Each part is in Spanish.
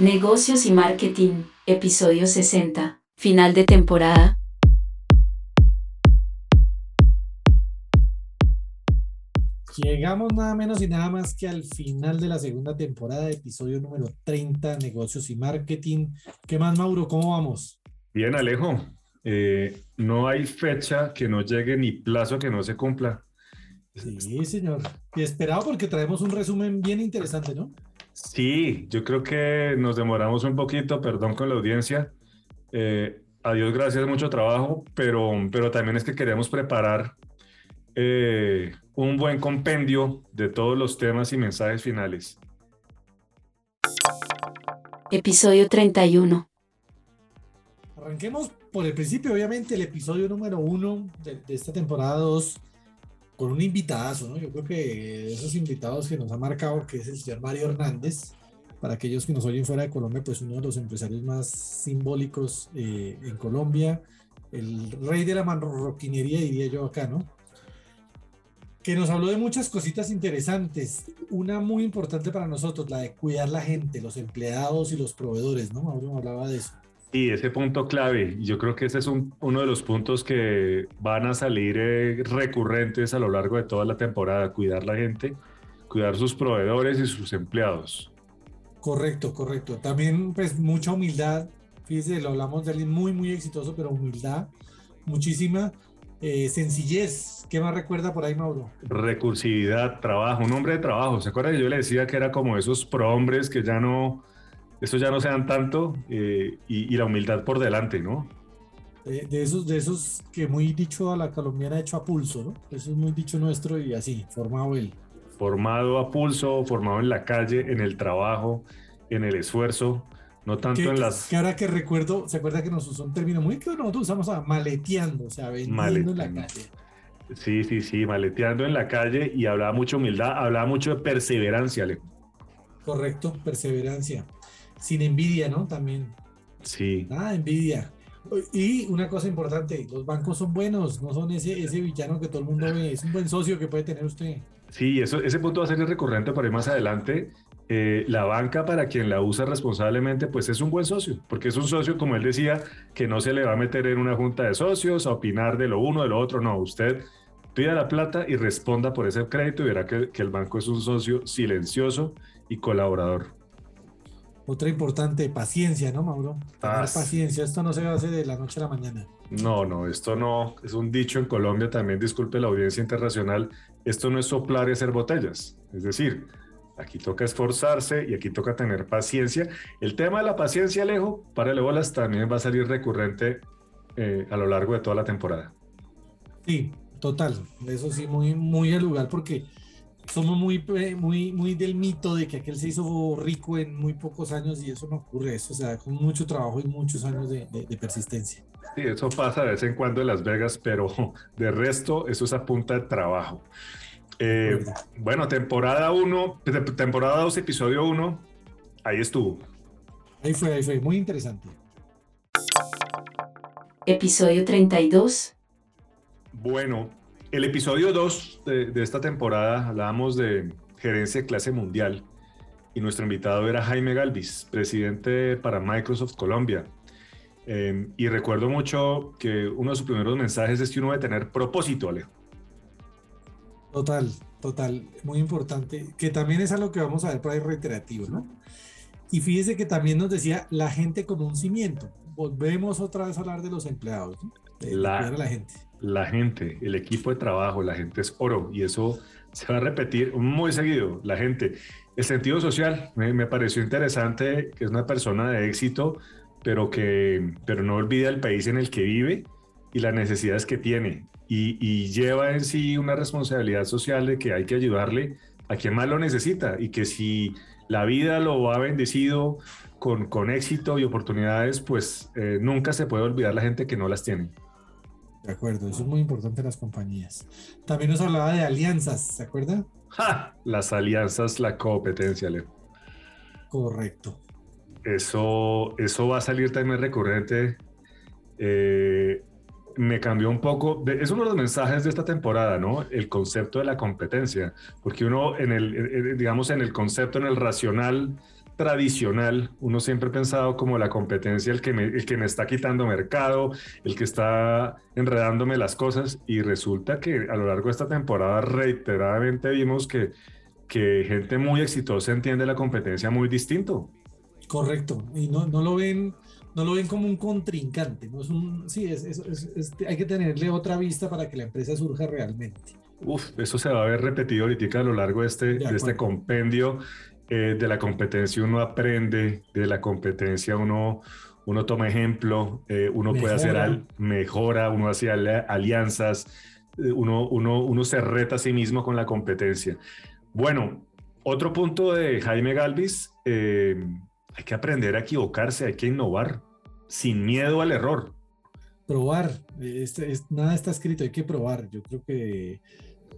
Negocios y Marketing, episodio 60, final de temporada. Llegamos nada menos y nada más que al final de la segunda temporada, episodio número 30, Negocios y Marketing. ¿Qué más, Mauro? ¿Cómo vamos? Bien, Alejo. Eh, no hay fecha que no llegue ni plazo que no se cumpla. Sí, señor. Y esperado porque traemos un resumen bien interesante, ¿no? Sí, yo creo que nos demoramos un poquito, perdón con la audiencia. Eh, a Dios gracias, mucho trabajo, pero, pero también es que queremos preparar eh, un buen compendio de todos los temas y mensajes finales. Episodio 31. Arranquemos por el principio, obviamente, el episodio número uno de, de esta temporada 2 con un invitadazo, ¿no? Yo creo que esos invitados que nos ha marcado, que es el señor Mario Hernández, para aquellos que nos oyen fuera de Colombia, pues uno de los empresarios más simbólicos eh, en Colombia, el rey de la marroquinería, diría yo acá, ¿no? Que nos habló de muchas cositas interesantes. Una muy importante para nosotros, la de cuidar la gente, los empleados y los proveedores, ¿no? Mauro hablaba de eso. Sí, ese punto clave. Yo creo que ese es uno de los puntos que van a salir eh, recurrentes a lo largo de toda la temporada. Cuidar la gente, cuidar sus proveedores y sus empleados. Correcto, correcto. También pues mucha humildad. Fíjese, lo hablamos de alguien muy, muy exitoso, pero humildad, muchísima. Eh, sencillez, ¿qué más recuerda por ahí, Mauro? Recursividad, trabajo, un hombre de trabajo. ¿Se acuerda que yo le decía que era como esos prohombres que ya no, eso ya no sean tanto eh, y, y, la humildad por delante, ¿no? De, de, esos, de esos que muy dicho a la colombiana hecho a pulso, ¿no? Eso es muy dicho nuestro y así, formado él. Formado a pulso, formado en la calle, en el trabajo, en el esfuerzo, no tanto en las... Que ahora que recuerdo, ¿se acuerda que nos usó un término muy que nosotros usamos a maleteando, o sea, vendiendo maleteando. en la calle? Sí, sí, sí, maleteando en la calle y hablaba mucho humildad, hablaba mucho de perseverancia, Alejo. Correcto, perseverancia sin envidia, ¿no? También. Sí. Ah, envidia. Y una cosa importante, los bancos son buenos, no son ese, ese villano que todo el mundo ve, es un buen socio que puede tener usted. Sí, eso, ese punto va a ser recurrente para ir más adelante. Eh, la banca, para quien la usa responsablemente, pues es un buen socio, porque es un socio, como él decía, que no se le va a meter en una junta de socios a opinar de lo uno, de lo otro, no, usted pida la plata y responda por ese crédito y verá que, que el banco es un socio silencioso y colaborador. Otra importante, paciencia, ¿no, Mauro? Tener ah, paciencia, esto no se hace de la noche a la mañana. No, no, esto no, es un dicho en Colombia también, disculpe la audiencia internacional, esto no es soplar y hacer botellas, es decir, aquí toca esforzarse y aquí toca tener paciencia. El tema de la paciencia, Alejo, para bolas, también va a salir recurrente eh, a lo largo de toda la temporada. Sí, total, eso sí, muy, muy al lugar porque somos muy, eh, muy, muy del mito de que aquel se hizo rico en muy pocos años y eso no ocurre, eso, o sea, con mucho trabajo y muchos años de, de, de persistencia. Sí, eso pasa de vez en cuando en Las Vegas, pero de resto eso es a punta de trabajo. Eh, bueno, temporada 1, temporada 2, episodio 1, ahí estuvo. Ahí fue, ahí fue, muy interesante. Episodio 32. Bueno, el episodio 2 de, de, esta temporada hablábamos de gerencia de clase mundial y nuestro invitado era Jaime Galvis, presidente para Microsoft Colombia. Eh, y recuerdo mucho que uno de sus primeros mensajes es que uno debe tener propósito, Alejo. Total, total, muy importante, que también es algo que vamos a ver por ahí reiterativo, ¿no? Y fíjese que también nos decía la gente como un cimiento. Volvemos otra vez a hablar de los empleados, ¿no? de, la, de la gente la gente, el equipo de trabajo, la gente es oro y eso se va a repetir muy seguido, la gente. El sentido social, me, pareció interesante que es una persona de éxito, pero que pero no olvida el país en el que vive y las necesidades que tiene y, y lleva en sí una responsabilidad social de que hay que ayudarle a quien más lo necesita y que si la vida lo ha bendecido con, con éxito y oportunidades, pues eh, nunca se puede olvidar la gente que no las tiene. De acuerdo, eso es muy importante en las compañías. También nos hablaba de alianzas, ¿se acuerda? ¡Ja! Las alianzas, la competencia, Leo. Correcto. Eso, eso va a salir también recurrente. Eh, me cambió un poco. Es uno de los mensajes de esta temporada, ¿no? El concepto de la competencia. Porque uno, en el, digamos, en el concepto, en el racional, tradicional, uno siempre ha pensado como la competencia, el que, me, el que me está quitando mercado, el que está enredándome las cosas, y resulta que a lo largo de esta temporada reiteradamente vimos que, que gente muy exitosa entiende la competencia muy distinto. Correcto, y no, no lo ven no lo ven como un contrincante, no es un, sí, es, es, hay que tenerle otra vista para que la empresa surja realmente. Uf, eso se va a ver repetido ahorita a lo largo de este, de, este compendio. Eh, de la competencia uno aprende, de la competencia uno, uno toma ejemplo, eh, uno puede hacer al, mejora, uno hace alianzas, eh, uno, uno, uno se reta a sí mismo con la competencia. Bueno, otro punto de Jaime Galvis, hay que aprender a equivocarse, hay que innovar sin miedo al error. Probar, este, nada está escrito, hay que probar. Yo creo que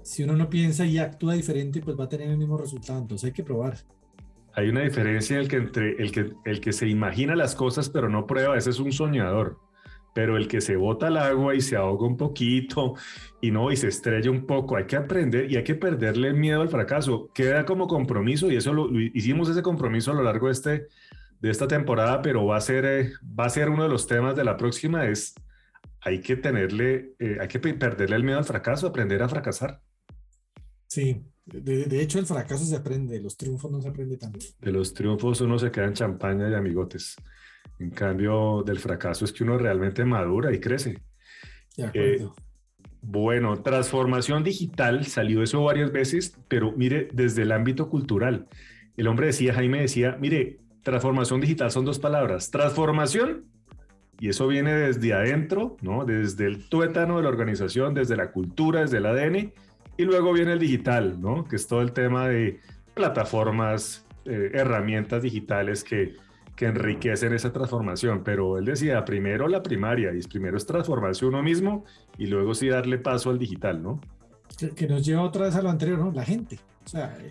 si uno no piensa y actúa diferente, pues va a tener el mismo resultado. Entonces hay que probar. Hay una diferencia el entre el que, el se imagina las cosas pero no prueba, ese es un soñador. Pero el que se bota al agua y se ahoga un poquito y no, y se estrella un poco, hay que aprender y hay que perderle miedo al fracaso. Queda como compromiso y eso lo, hicimos ese compromiso a lo largo de, este, esta temporada, pero va a, ser, eh, va a ser uno de los temas de la próxima, es hay que tenerle, eh, hay que perderle el miedo al fracaso, aprender a fracasar. Sí, de, hecho el fracaso se aprende, los triunfos no se aprende tanto. De los triunfos uno se queda en champaña y amigotes. En cambio, del fracaso es que uno realmente madura y crece. De acuerdo. Eh, bueno, transformación digital, salió eso varias veces, pero mire, desde el ámbito cultural. El hombre decía, Jaime decía, mire, transformación digital son dos palabras, transformación, y eso viene desde adentro, ¿no? Desde el tuétano de la organización, desde la cultura, desde el ADN, y luego viene el digital, ¿no? Que es todo el tema de plataformas, eh, herramientas digitales que, que enriquecen esa transformación. Pero él decía, primero la primaria, y primero es transformarse uno mismo y luego sí darle paso al digital, ¿no? Que, nos lleva otra vez a lo anterior, ¿no? La gente. O sea, eh,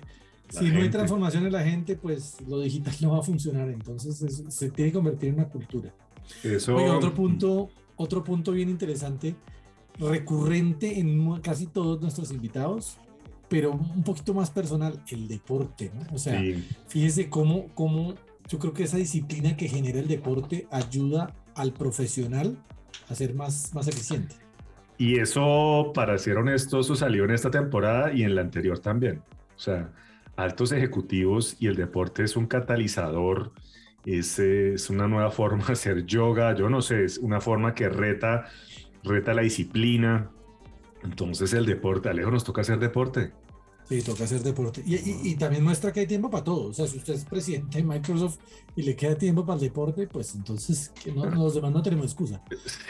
si no hay transformación en la gente, pues lo digital no va a funcionar. Entonces se tiene que convertir en una cultura. Eso... otro punto, otro punto bien interesante recurrente en casi todos nuestros invitados, pero un poquito más personal, el deporte, ¿no? O sea, fíjese cómo, cómo yo creo que esa disciplina que genera el deporte ayuda al profesional a ser más, más eficiente. Y eso, para ser honesto, eso salió en esta temporada y en la anterior también. O sea, altos ejecutivos y el deporte es un catalizador, es, es una nueva forma de hacer yoga, yo no sé, es una forma que reta reta la disciplina. Entonces el deporte, Alejo, nos toca hacer deporte. Sí, toca hacer deporte. Y, también muestra que hay tiempo para todo. O sea, si usted es presidente de Microsoft y le queda tiempo para el deporte, pues entonces que no, los demás no tenemos excusa.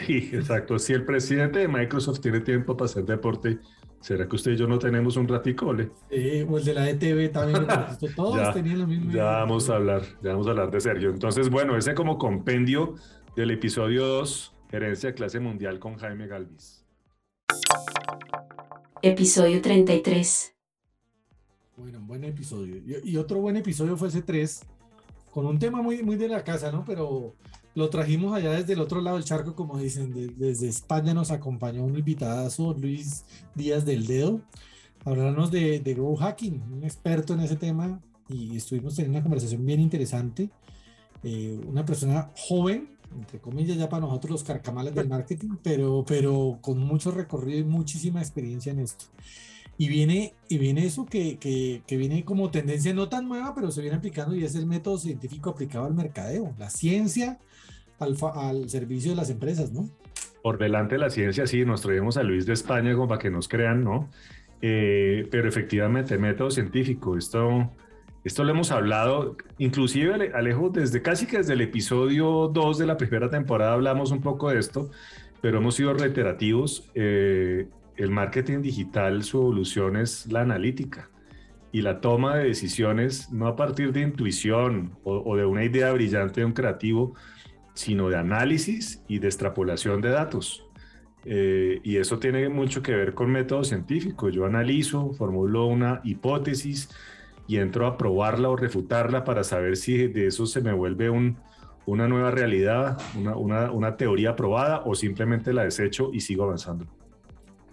Sí, exacto. Si el presidente de Microsoft tiene tiempo para hacer deporte, ¿será que usted y yo no tenemos un ratico, o el de la ETV también. Todos ya, tenían lo mismo. Ya vamos a hablar, ya vamos a hablar de Sergio. Entonces, bueno, ese como compendio del episodio 2 Gerencia Clase Mundial con Jaime Galvis. Episodio 33. Bueno, un buen episodio. Y, otro buen episodio fue ese 3, con un tema muy, muy de la casa, ¿no? Pero lo trajimos allá desde el otro lado del charco, como dicen, desde España nos acompañó un invitadazo, Luis Díaz del Dedo, hablarnos de, de Grow Hacking, un experto en ese tema, y estuvimos teniendo una conversación bien interesante. Eh, una persona joven, entre comillas, ya para nosotros los carcamales del marketing, pero, pero con mucho recorrido y muchísima experiencia en esto. Y viene, y viene eso que, que, que, viene como tendencia no tan nueva, pero se viene aplicando y es el método científico aplicado al mercadeo, la ciencia al, al servicio de las empresas, ¿no? Por delante de la ciencia, sí, nos traemos a Luis de España como para que nos crean, ¿no? Eh, pero efectivamente, método científico, esto esto lo hemos hablado, inclusive Alejo, desde casi que desde el episodio 2 de la primera temporada hablamos un poco de esto, pero hemos sido reiterativos. Eh, el marketing digital, su evolución es la analítica y la toma de decisiones no a partir de intuición o, de una idea brillante de un creativo, sino de análisis y de extrapolación de datos. Eh, y eso tiene mucho que ver con método científico. Yo analizo, formulo una hipótesis, y entro a probarla o refutarla para saber si de eso se me vuelve un, una nueva realidad, una, una, una, teoría probada o simplemente la desecho y sigo avanzando.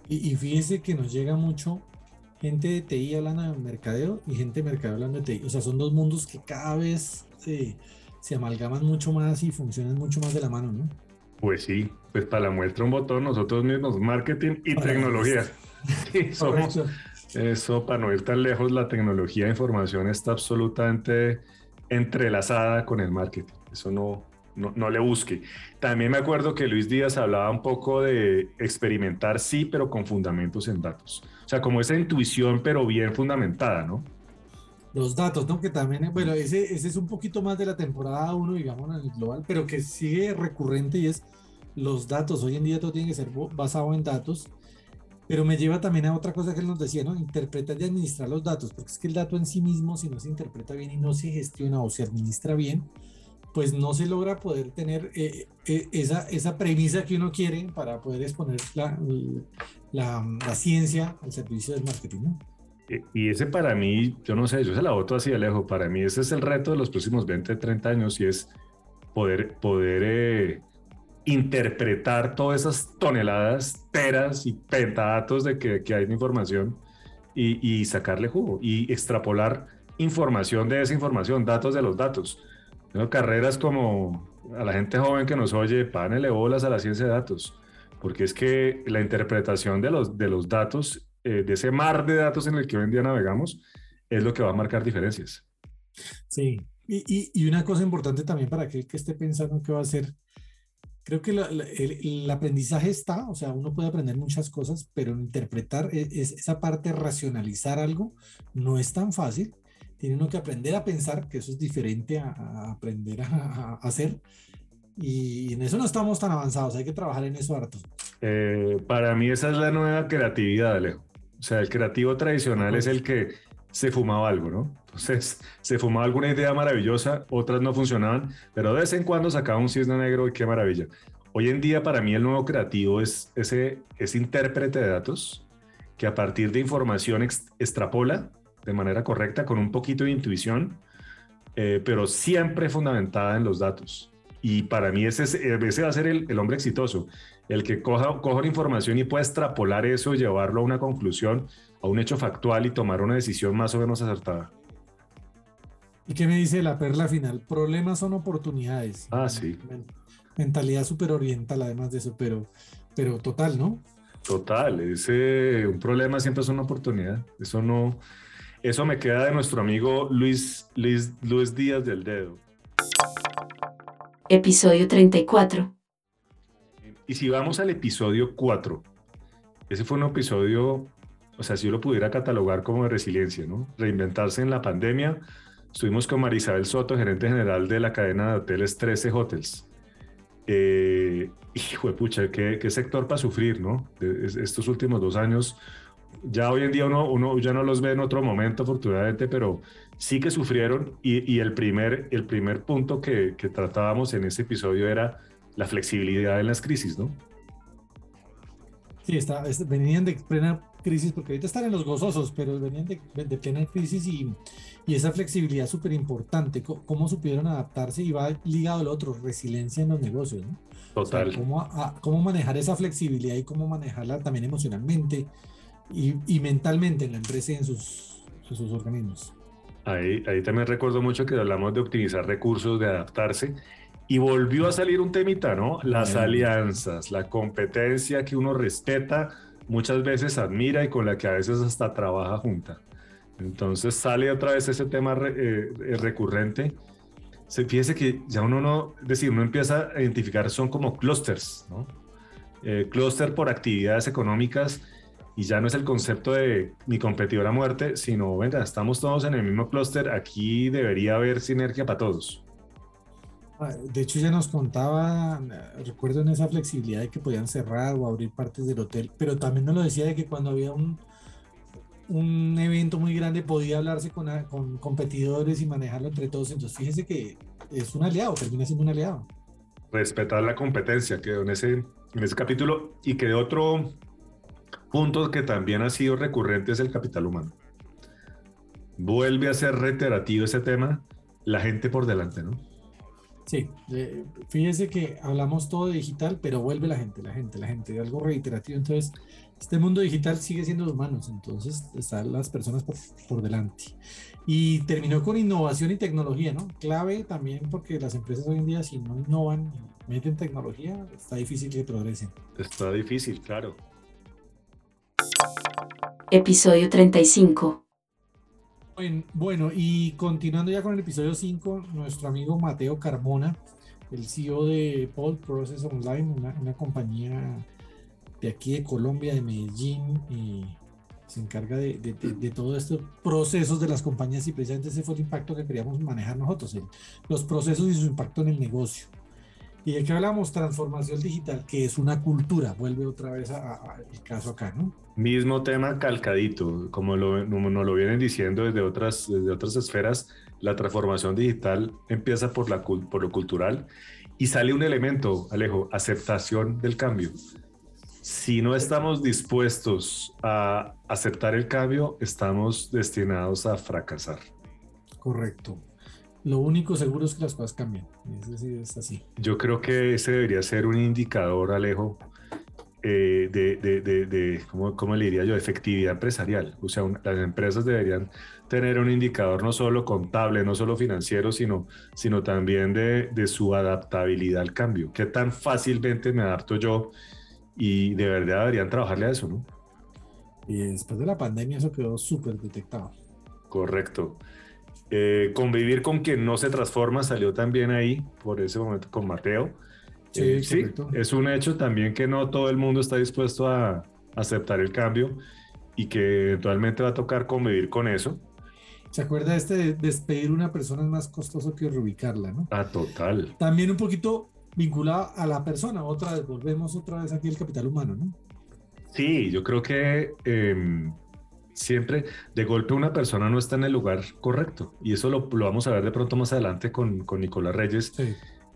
Y, y, fíjese que nos llega mucho gente de TI hablando de mercadeo y gente de mercadeo hablando de TI. O sea, son dos mundos que cada vez se, se amalgaman mucho más y funcionan mucho más de la mano, ¿no? Pues sí, pues para la muestra un botón, nosotros mismos, marketing y tecnología. Sí, somos, eso, para no ir tan lejos, la tecnología de información está absolutamente entrelazada con el marketing. Eso no, no, no, le busque. También me acuerdo que Luis Díaz hablaba un poco de experimentar, sí, pero con fundamentos en datos. O sea, como esa intuición, pero bien fundamentada, ¿no? Los datos, ¿no? Que también, bueno, ese, ese es un poquito más de la temporada 1, digamos, en el global, pero que sigue recurrente y es los datos. Hoy en día todo tiene que ser basado en datos pero me lleva también a otra cosa que él nos decía, ¿no? Interpretar y administrar los datos, porque es que el dato en sí mismo, si no se interpreta bien y no se gestiona o se administra bien, pues no se logra poder tener eh, eh, esa, esa premisa que uno quiere para poder exponer la, la, la ciencia al servicio del marketing, ¿no? Y ese para mí, yo no sé, yo se la voto así de lejos. Para mí ese es el reto de los próximos 20, 30 años y es poder, poder eh, interpretar todas esas toneladas, teras y pentadatos de que, hay información y, sacarle jugo y extrapolar información de esa información, datos de los datos. Tengo carreras como a la gente joven que nos oye, pánele bolas a la ciencia de datos, porque es que la interpretación de los, de los datos, eh, de ese mar de datos en el que hoy en día navegamos, es lo que va a marcar diferencias. Sí, y, y, una cosa importante también para aquel que esté pensando que va a ser creo que la, la, el, el, aprendizaje está, o sea, uno puede aprender muchas cosas, pero interpretar es, es, esa parte, racionalizar algo, no es tan fácil. Tiene uno que aprender a pensar, que eso es diferente a, a aprender a, a, hacer. Y en eso no estamos tan avanzados, hay que trabajar en eso harto. Eh, para mí esa es la nueva creatividad, Alejo. O sea, el creativo tradicional es el que se fumaba algo, ¿no? Entonces, se fumaba alguna idea maravillosa, otras no funcionaban, pero de vez en cuando sacaba un cisne negro y qué maravilla. Hoy en día, para mí, el nuevo creativo es ese, ese intérprete de datos que a partir de información extrapola de manera correcta, con un poquito de intuición, eh, pero siempre fundamentada en los datos. Y para mí ese, ese va a ser el, hombre exitoso, el que coja, coja la información y pueda extrapolar eso, llevarlo a una conclusión, a un hecho factual y tomar una decisión más o menos acertada. ¿Y qué me dice la perla final? Problemas son oportunidades. Ah, sí. Mentalidad súper oriental, además de eso, pero, pero total, ¿no? Total, ese, un problema siempre es una oportunidad. Eso no, eso me queda de nuestro amigo Luis, Luis, Luis Díaz del Dedo. Episodio 34. Y si vamos al episodio 4, ese fue un episodio, o sea, si yo lo pudiera catalogar como de resiliencia, ¿no? Reinventarse en la pandemia. Estuvimos con Marisabel Soto, gerente general de la cadena de hoteles 13 Hotels. Eh, hijo de pucha, ¿qué, qué sector para sufrir, ¿no? De, estos últimos dos años, ya hoy en día uno, uno ya no los ve en otro momento, afortunadamente, pero sí que sufrieron y, y el, primer, el primer punto que, que tratábamos en ese episodio era la flexibilidad en las crisis, ¿no? Sí, está, es, venían de plena crisis, porque ahorita están en los gozosos, pero venían de, de plena crisis y, y esa flexibilidad súper importante. ¿Cómo, supieron adaptarse? Y va ligado al otro, resiliencia en los negocios, ¿no? Total. O sea, cómo, a, cómo, manejar esa flexibilidad y cómo manejarla también emocionalmente y, y mentalmente en la empresa y en sus, en sus organismos. Ahí, ahí también recuerdo mucho que hablamos de optimizar recursos, de adaptarse. Y volvió a salir un temita, ¿no? Las alianzas, la competencia que uno respeta, muchas veces admira y con la que a veces hasta trabaja junta. Entonces sale otra vez ese tema eh, recurrente. Se, fíjese que ya uno no, es decir, uno empieza a identificar, son como clústeres, ¿no? Eh, por actividades económicas y ya no es el concepto de mi competidor a muerte, sino, venga, estamos todos en el mismo clúster, aquí debería haber sinergia para todos. De hecho, ya nos contaba, recuerdo en esa flexibilidad de que podían cerrar o abrir partes del hotel, pero también nos lo decía de que cuando había un, un evento muy grande podía hablarse con, con competidores y manejarlo entre todos. Entonces, fíjese que es un aliado, termina siendo un aliado. Respetar la competencia, quedó en ese, en ese capítulo. Y que otro punto que también ha sido recurrente es el capital humano. Vuelve a ser reiterativo ese tema, la gente por delante, ¿no? Sí, eh, fíjese que hablamos todo de digital, pero vuelve la gente, la gente, la gente, algo reiterativo. Entonces, este mundo digital sigue siendo de humanos, entonces están las personas por, por, delante. Y terminó con innovación y tecnología, ¿no? Clave también porque las empresas hoy en día, si no innovan, meten tecnología, está difícil que progresen. Está difícil, claro. Episodio 35. Bueno, y continuando ya con el episodio 5, nuestro amigo Mateo Carmona, el CEO de Paul Process Online, una, compañía de aquí de Colombia, de Medellín, y se encarga de, de, todos estos procesos de las compañías y precisamente ese fue el impacto que queríamos manejar nosotros, los procesos y su impacto en el negocio. Y de qué hablamos, transformación digital, que es una cultura, vuelve otra vez al caso acá, ¿no? Mismo tema calcadito, como lo, nos lo vienen diciendo desde otras, desde otras esferas, la transformación digital empieza por, la, por lo cultural y sale un elemento, Alejo, aceptación del cambio. Si no estamos dispuestos a aceptar el cambio, estamos destinados a fracasar. Correcto. Lo único seguro es que las cosas cambian. Es, así. Yo creo que ese debería ser un indicador, Alejo, eh, de, de, de, de ¿cómo, le diría yo?, efectividad empresarial. O sea, las empresas deberían tener un indicador no solo contable, no solo financiero, sino, sino también de, su adaptabilidad al cambio. ¿Qué tan fácilmente me adapto yo? Y de verdad deberían trabajarle a eso, ¿no? Y después de la pandemia eso quedó súper detectado. Correcto. Eh, convivir con quien no se transforma salió también ahí, por ese momento, con Mateo. Sí, eh, sí, es un hecho también que no todo el mundo está dispuesto a aceptar el cambio y que eventualmente va a tocar convivir con eso. ¿Se acuerda este de despedir una persona es más costoso que reubicarla, no? Ah, total. También un poquito vinculado a la persona, otra vez, volvemos otra vez aquí al capital humano, ¿no? Sí, yo creo que em, siempre de golpe una persona no está en el lugar correcto. Y eso lo, vamos a ver de pronto más adelante con, con Nicolás Reyes.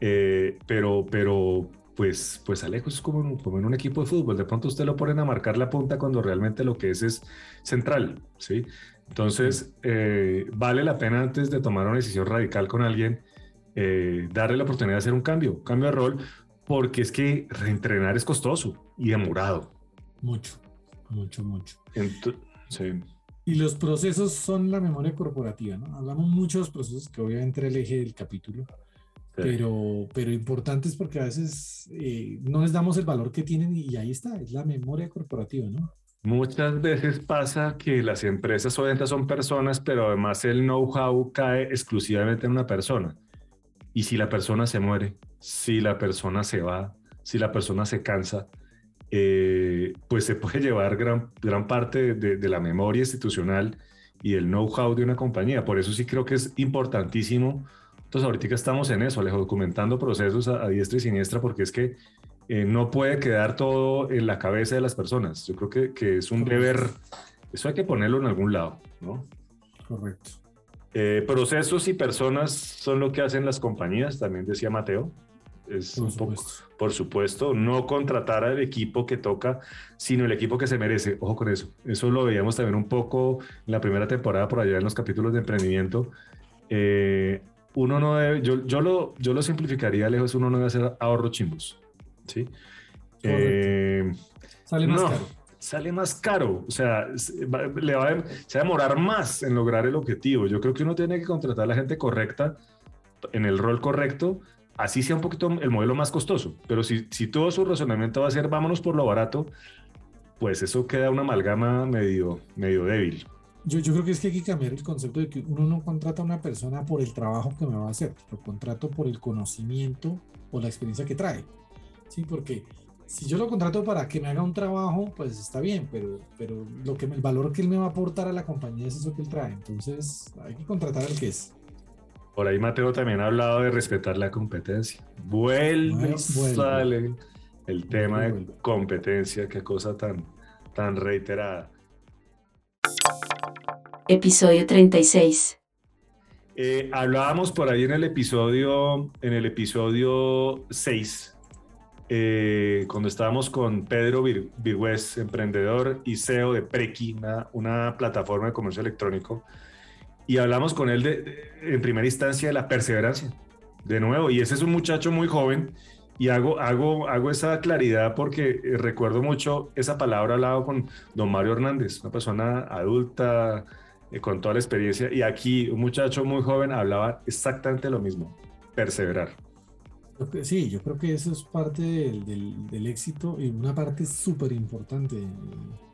Eh, pero, pero, pues, pues Alejo es como, en un equipo de fútbol. De pronto usted lo ponen a marcar la punta cuando realmente lo que es es central. ¿sí? Entonces, eh, vale la pena antes de tomar una decisión radical con alguien, eh, darle la oportunidad de hacer un cambio, cambio de rol, porque es que reentrenar es costoso y demorado. Mucho, mucho, mucho. Entonces, y los procesos son la memoria corporativa, ¿no? Hablamos muchos procesos que obviamente el eje del capítulo, pero, pero importantes porque a veces eh, no les damos el valor que tienen y ahí está, es la memoria corporativa, ¿no? Muchas veces pasa que las empresas obviamente son personas, pero además el know-how cae exclusivamente en una persona. Y si la persona se muere, si la persona se va, si la persona se cansa, eh, pues se puede llevar gran, gran parte de, la memoria institucional y el know-how de una compañía. Por eso sí creo que es importantísimo. Entonces ahorita estamos en eso, Alejo, documentando procesos a, diestra y siniestra, porque es que eh, no puede quedar todo en la cabeza de las personas. Yo creo que, que, es un deber, eso hay que ponerlo en algún lado, ¿no? Correcto. Eh, procesos y personas son lo que hacen las compañías, también decía Mateo es por un poco, supuesto. por supuesto, no contratar al equipo que toca, sino el equipo que se merece. Ojo con eso. Eso lo veíamos también un poco en la primera temporada por allá en los capítulos de emprendimiento. Eh, uno no debe, yo, yo, lo, yo lo simplificaría lejos, uno no debe hacer ahorro chimbos. ¿sí? Eh, sale más caro. Sale más caro, o sea, le va a, se va a demorar más en lograr el objetivo. Yo creo que uno tiene que contratar a la gente correcta en el rol correcto así sea un poquito el modelo más costoso, pero si, si todo su razonamiento va a ser vámonos por lo barato, pues eso queda una amalgama medio, medio débil. Yo, yo creo que es que hay que cambiar el concepto de que uno no contrata a una persona por el trabajo que me va a hacer, lo contrato por el conocimiento o la experiencia que trae. Sí, porque si yo lo contrato para que me haga un trabajo, pues está bien, pero, pero lo que, el valor que él me va a aportar a la compañía es eso que él trae. Entonces hay que contratar al que es. Por ahí Mateo también ha hablado de respetar la competencia. Vuelve, sale el tema de competencia, qué cosa tan, tan reiterada. Episodio 36. Eh, hablábamos por ahí en el episodio, en el episodio 6, eh, cuando estábamos con Pedro Virgüez, emprendedor y CEO de Prequi, una plataforma de comercio electrónico y hablamos con él de, en primera instancia de la perseverancia. de nuevo, y ese es un muchacho muy joven y hago, hago, hago esa claridad porque eh, recuerdo mucho esa palabra hablado con don Mario Hernández, una persona adulta, con toda la experiencia, y aquí un muchacho muy joven hablaba exactamente lo mismo, perseverar. Sí, yo creo que eso es parte del, del, éxito y una parte súper importante.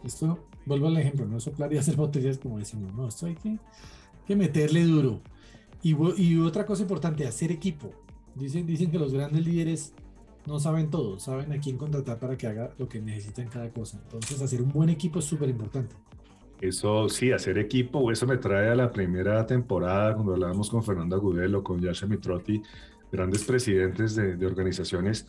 Esto, vuelvo al ejemplo, no soplar y hacer botellas como decimos, no, esto hay que, que meterle duro. Y, y, otra cosa importante, hacer equipo. Dicen, dicen que los grandes líderes no saben todo, saben a quién contratar para que haga lo que necesita en cada cosa. Entonces, hacer un buen equipo es súper importante. Eso sí, hacer equipo, eso me trae a la primera temporada cuando hablábamos con Fernando Agudelo, con Yasha Mitrotti, grandes presidentes de, organizaciones,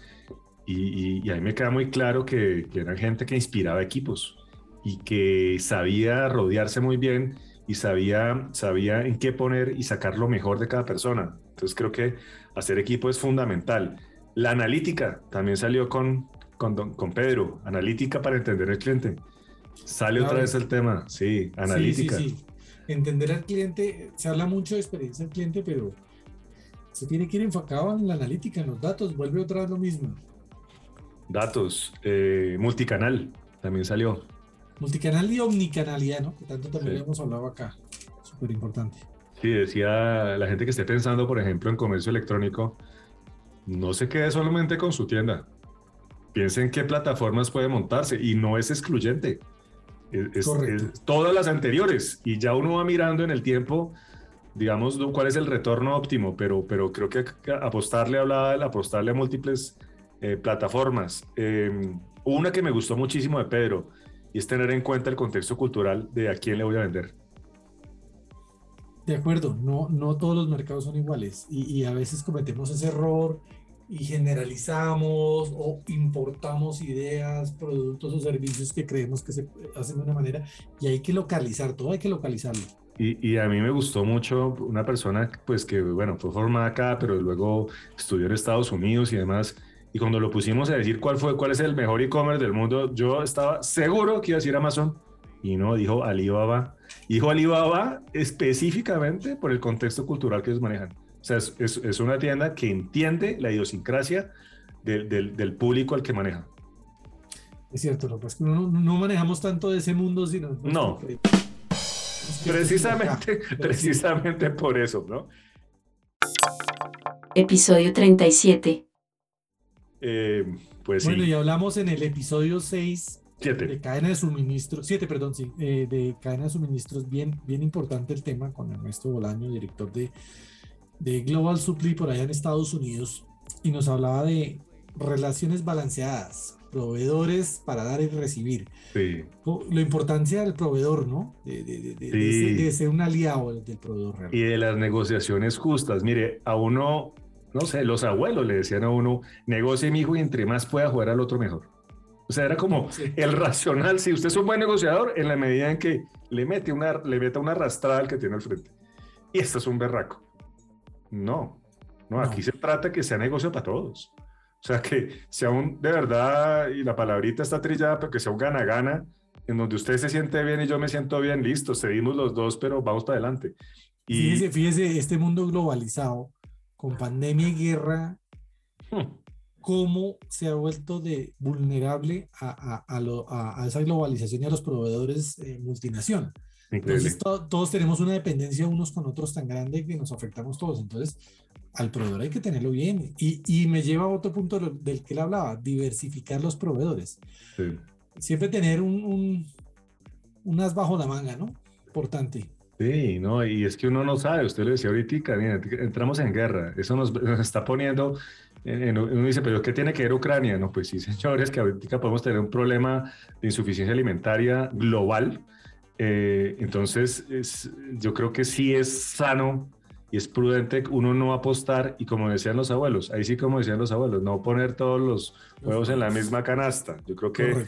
y, ahí me queda muy claro que, que eran gente que inspiraba equipos y que sabía rodearse muy bien y sabía, sabía en qué poner y sacar lo mejor de cada persona. Entonces creo que hacer equipo es fundamental. La analítica también salió con, con Pedro, analítica para entender el cliente. Sale otra vez el tema, sí, analítica. Sí, sí, Entender al cliente, se habla mucho de experiencia del cliente, pero se tiene que ir enfocado en la analítica, en los datos, vuelve otra vez lo mismo. Datos, eh, multicanal, también salió. Multicanal y omnicanalidad, ¿no? Que tanto también hemos hablado acá, súper importante. Sí, decía la gente que esté pensando, por ejemplo, en comercio electrónico, no se quede solamente con su tienda. Piensen qué plataformas puede montarse y no es excluyente. Es, todas las anteriores y ya uno va mirando en el tiempo, digamos, cuál es el retorno óptimo, pero, pero creo que apostarle, hablaba de apostarle a múltiples eh, plataformas. Em, una que me gustó muchísimo de Pedro y es tener en cuenta el contexto cultural de a quién le voy a vender. De acuerdo, no, no todos los mercados son iguales y, a veces cometemos ese error y generalizamos o importamos ideas, productos o servicios que creemos que se hacen de una manera y hay que localizar, todo hay que localizarlo. Y, a mí me gustó mucho una persona pues que, bueno, fue formada acá, pero luego estudió en Estados Unidos y demás. Y cuando lo pusimos a decir cuál fue, cuál es el mejor e-commerce del mundo, yo estaba seguro que iba a decir Amazon y no, dijo Alibaba. Dijo Alibaba específicamente por el contexto cultural que ellos manejan. O sea, es, es, una tienda que entiende la idiosincrasia del, del, público al que maneja. Es cierto, no, pues no, no manejamos tanto de ese mundo, sino... No. precisamente, precisamente por eso, ¿no? Episodio 37. Eh, pues bueno, y hablamos en el episodio 6 de cadena de suministros, siete, perdón, sí, eh, de cadena de suministros, bien, bien importante el tema con Ernesto Bolaño, director de, de Global Supply por allá en Estados Unidos, y nos hablaba de relaciones balanceadas, proveedores para dar y recibir. Sí. La importancia del proveedor, ¿no? De, de, de, ser un aliado del proveedor. Y de las negociaciones justas. Mire, a uno, no sé, los abuelos le decían a uno, negocie mi hijo y entre más pueda jugar al otro mejor. O sea, era como el racional. Si usted es un buen negociador, en la medida en que le mete una, le meta una arrastrada al que tiene al frente. Y esto es un berraco. No, no, aquí se trata que sea negocio para todos. O sea, que sea un, de verdad, y la palabrita está trillada, pero que sea un gana-gana, en donde usted se siente bien y yo me siento bien, listo, cedimos los dos, pero vamos para adelante. Y... Fíjese, fíjese, este mundo globalizado, con pandemia y guerra, hmm cómo se ha vuelto de vulnerable a, a, a, esa globalización y a los proveedores eh, multinacional. Entonces, todos tenemos una dependencia unos con otros tan grande que nos afectamos todos. Entonces, al proveedor hay que tenerlo bien. Y, y me lleva a otro punto del que él hablaba, diversificar los proveedores. Siempre tener un, un, un, as bajo la manga, ¿no? Importante. Sí, no, y es que uno no sabe, usted lo decía ahorita, entramos en guerra, eso nos, nos está poniendo uno dice, pero ¿qué tiene que ver Ucrania? No, pues sí, señores, que ahorita podemos tener un problema de insuficiencia alimentaria global. Eh, entonces, es, yo creo que sí es sano y es prudente uno no apostar y como decían los abuelos, ahí sí como decían los abuelos, no poner todos los huevos en la misma canasta. Yo creo que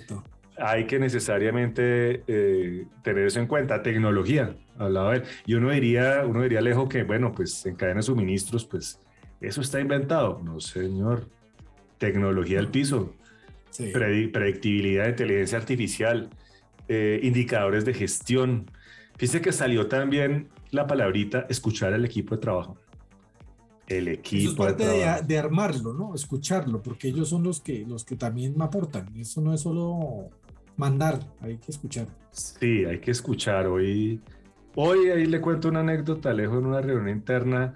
hay que necesariamente eh, tener eso en cuenta. Tecnología, hablaba él. Y uno diría, uno diría, lejos que, bueno, pues en cadena de suministros, pues ¿Eso está inventado? No, señor. Tecnología del piso, predictibilidad de inteligencia artificial, eh, indicadores de gestión. Fíjese que salió también la palabrita escuchar al equipo de trabajo. el equipo. Eso es parte de, de, armarlo, ¿no? Escucharlo, porque ellos son los que, los que también me aportan. Eso no es solo mandar, hay que escuchar. Sí, hay que escuchar. Hoy, hoy ahí le cuento una anécdota, lejos en una reunión interna.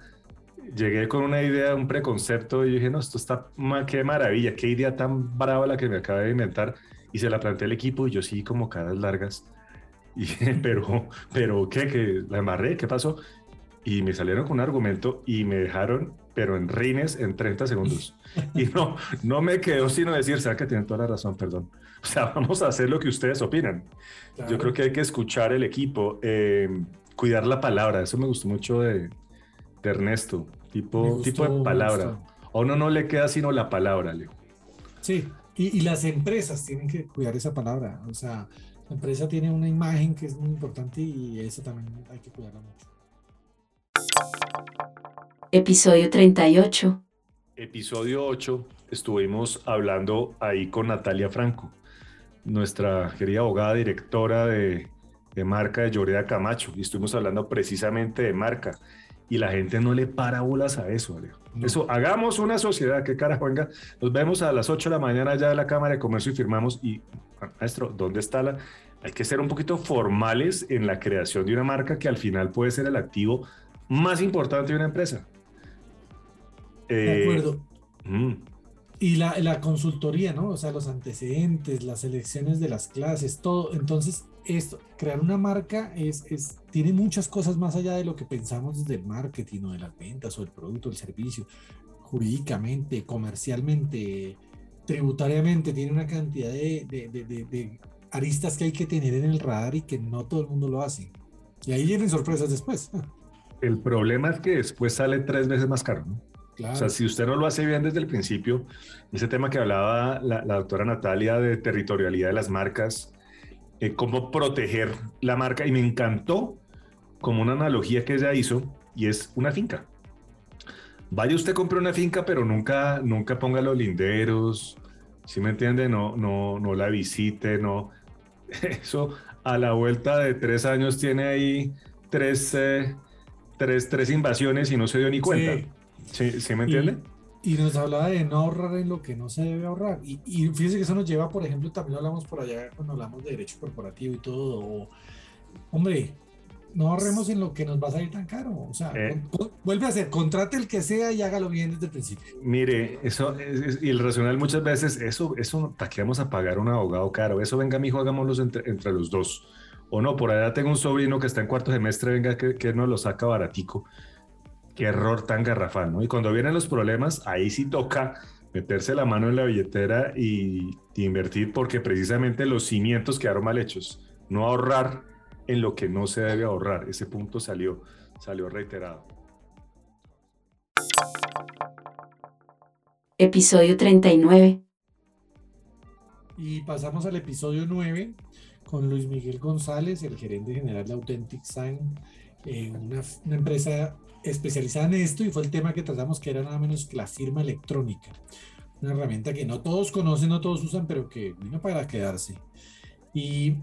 Llegué con una idea, un preconcepto y dije, no, esto está, qué maravilla, qué idea tan brava la que me acaba de inventar. Y se la planteé al equipo y yo sí, como caras largas. Y, pero, pero, ¿qué? ¿Que la embarré? ¿Qué pasó? Y me salieron con un argumento y me dejaron, pero en rines, en 30 segundos. Y no, no me quedó sino decir, sea que tienen toda la razón, perdón. O sea, vamos a hacer lo que ustedes opinan. Yo creo que hay que escuchar el equipo, eh, cuidar la palabra. Eso me gustó mucho de, de Ernesto. Tipo, tipo de palabra. A uno no le queda sino la palabra, Leo. Sí, y, y, las empresas tienen que cuidar esa palabra. O sea, la empresa tiene una imagen que es muy importante y eso también hay que cuidarla mucho. Episodio 38. Episodio 8. Estuvimos hablando ahí con Natalia Franco nuestra querida abogada directora de, de marca de Lloreda Camacho, y estuvimos hablando precisamente de marca, y la gente no le para bolas a eso, Alejo. Eso, hagamos una sociedad, qué carajo, venga, nos vemos a las 8 de la mañana ya de la Cámara de Comercio y firmamos, y maestro, ¿dónde está la...? Hay que ser un poquito formales en la creación de una marca que al final puede ser el activo más importante de una empresa. de acuerdo. Eh, mm. Y la, la, consultoría, ¿no? O sea, los antecedentes, las elecciones de las clases, todo. Entonces, esto, crear una marca es, es, tiene muchas cosas más allá de lo que pensamos desde el marketing o de las ventas o el producto, el servicio. Jurídicamente, comercialmente, tributariamente, tiene una cantidad de, de, de, de, aristas que hay que tener en el radar y que no todo el mundo lo hace. Y ahí vienen sorpresas después. El problema es que después sale tres veces más caro, ¿no? O sea, si usted no lo hace bien desde el principio, ese tema que hablaba la, doctora Natalia de territorialidad de las marcas, eh, cómo proteger la marca, y me encantó como una analogía que ella hizo, y es una finca. Vaya usted compre una finca, pero nunca, nunca ponga los linderos, ¿sí me entiende? No, no, no la visite, no. Eso a la vuelta de tres años tiene ahí tres, eh, tres, tres invasiones y no se dio ni cuenta. Sí, ¿sí me entiende? Y, nos hablaba de no ahorrar en lo que no se debe ahorrar. Y, y fíjese que eso nos lleva, por ejemplo, también hablamos por allá cuando hablamos de derecho corporativo y todo. hombre, no ahorremos en lo que nos va a salir tan caro. O sea, eh. vuelve a hacer, contrate el que sea y hágalo bien desde el principio. Mire, eso, y el racional muchas veces, eso, eso, ¿para qué vamos a pagar un abogado caro? Eso, venga, mijo, hagámoslo entre, entre los dos. O no, por allá tengo un sobrino que está en cuarto semestre, venga, que, que nos lo saca baratico qué error tan garrafal, ¿no? Y cuando vienen los problemas, ahí sí toca meterse la mano en la billetera y, invertir porque precisamente los cimientos quedaron mal hechos. No ahorrar en lo que no se debe ahorrar. Ese punto salió, salió reiterado. Episodio 39. Y pasamos al episodio 9 con Luis Miguel González, el gerente general de Authentic Sign, eh, una, una, empresa especializada en esto y fue el tema que tratamos que era nada menos que la firma electrónica. Una herramienta que no todos conocen, no todos usan, pero que vino para quedarse. Y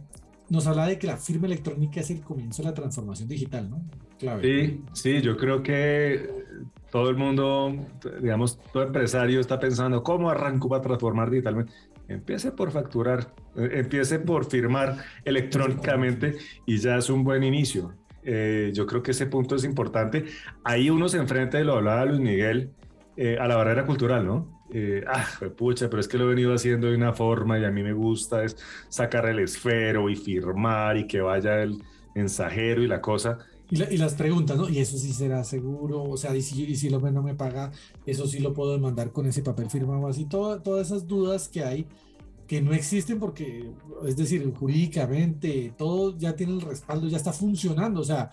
nos habla de que la firma electrónica es el comienzo de la transformación digital, ¿no? Clave. Sí, sí, yo creo que todo el mundo, digamos, todo empresario está pensando, ¿cómo arranco para transformar digitalmente? Empiece por facturar, eh, empiece por firmar electrónicamente y ya es un buen inicio. Eh, yo creo que ese punto es importante. Ahí uno se enfrenta, y lo hablaba Luis Miguel, eh, a la barrera cultural, ¿no? Eh, ah, pucha, pero es que lo he venido haciendo de una forma y a mí me gusta es sacar el esfero y firmar y que vaya el mensajero y la cosa. Y, las preguntas, ¿no? Y eso sí será seguro, o sea, y si, y si lo no me paga, eso sí lo puedo demandar con ese papel firmado así, todas esas dudas que hay que no existen porque, es decir, jurídicamente todo ya tiene el respaldo, ya está funcionando. O sea,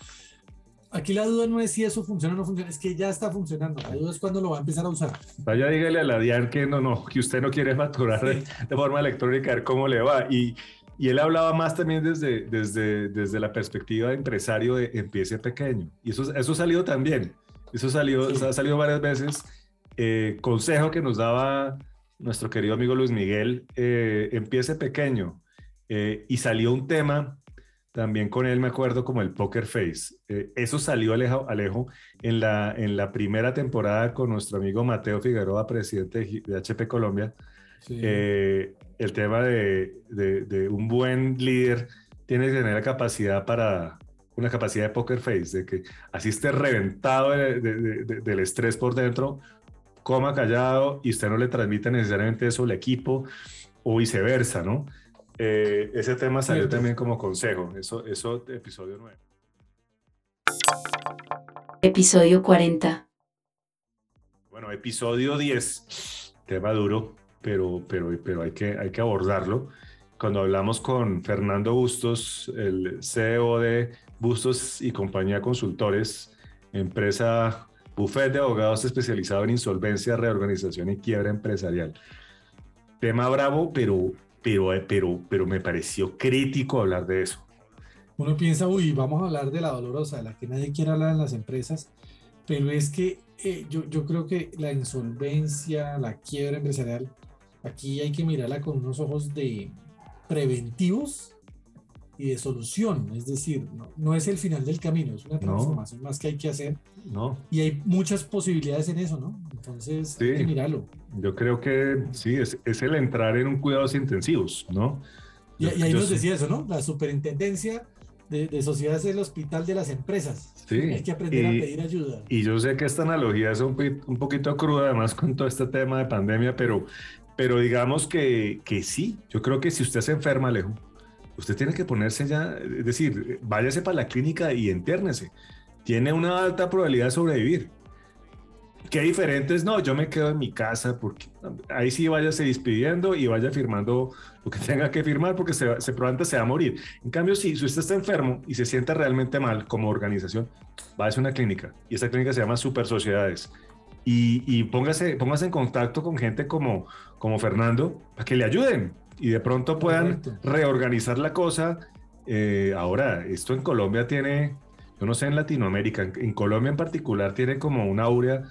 aquí la duda no es si eso funciona o no funciona, es que ya está funcionando. La duda es cuándo lo va a empezar a usar. Vaya, dígale a la DIAN que no, no, que usted no quiere facturar de, forma electrónica, a ver cómo le va. Y, y él hablaba más también desde, desde, desde la perspectiva de empresario de empiece pequeño. Y eso, eso salió también. Eso salió, ha salido varias veces. Eh, consejo que nos daba nuestro querido amigo Luis Miguel, eh, empiece pequeño. Eh, y salió un tema también con él me acuerdo como el Poker Face. Eh, eso salió Alejo, Alejo en, la, en la primera temporada con nuestro amigo Mateo Figueroa, presidente de HP Colombia. Eh, el tema de, de, un buen líder tiene que tener la capacidad para una capacidad de poker face, de que así esté reventado del estrés por dentro, coma callado y usted no le transmite necesariamente eso al equipo o viceversa, ¿no? Eh, ese tema salió también como consejo, eso, eso, episodio 9. Episodio 40. Bueno, episodio 10, tema duro, pero, pero, pero hay, que, hay que abordarlo. Cuando hablamos con Fernando Bustos, el CEO de Bustos y Compañía Consultores, empresa Buffet de abogados especializado en insolvencia, reorganización y quiebra empresarial. Tema bravo, pero, pero, pero, pero me pareció crítico hablar de eso. Uno piensa, uy, vamos a hablar de la dolorosa, de la que nadie quiere hablar en las empresas, pero es que eh, yo, yo creo que la insolvencia, la quiebra empresarial, aquí hay que mirarla con unos ojos de preventivos y de solución, es decir, no, es el final del camino, es una transformación más que hay que hacer. No. Y hay muchas posibilidades en eso, ¿no? Entonces, hay que mirarlo. Yo creo que sí, es, es, el entrar en un cuidados intensivos, ¿no? Y, ahí nos decía eso, ¿no? La superintendencia de, de sociedad es el hospital de las empresas. Sí. Hay que aprender a pedir ayuda. Y yo sé que esta analogía es un, un poquito cruda, además, con todo este tema de pandemia, pero, pero digamos que, que sí, yo creo que si usted se enferma, Alejo, usted tiene que ponerse ya, es decir, váyase para la clínica y entiérnese. Tiene una alta probabilidad de sobrevivir. Qué diferente es, no, yo me quedo en mi casa porque ahí sí váyase despidiendo y vaya firmando lo que tenga que firmar porque se, se probablemente se va a morir. En cambio, si, usted está enfermo y se siente realmente mal como organización, váyase a una clínica y esa clínica se llama Super Sociedades. Y, y póngase, póngase en contacto con gente como, como Fernando para que le ayuden y de pronto puedan reorganizar la cosa. Eh, ahora, esto en Colombia tiene, yo no sé en Latinoamérica, en, Colombia en particular tiene como una aurea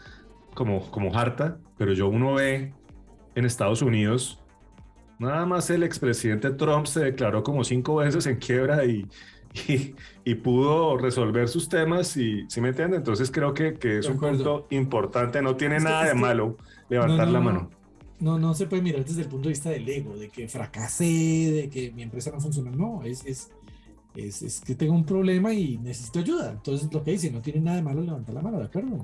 como, como harta, pero yo uno ve en Estados Unidos, nada más el expresidente Trump se declaró como cinco veces en quiebra y, y, pudo resolver sus temas y, ¿sí me entiende? Entonces creo que, que es un punto importante, no tiene nada de malo levantar la mano no, no se puede mirar desde el punto de vista del ego, de que fracasé, de que mi empresa no funciona. No, es, es, es, que tengo un problema y necesito ayuda. Entonces, lo que dice, no tiene nada de malo levantar la mano, ¿de acuerdo?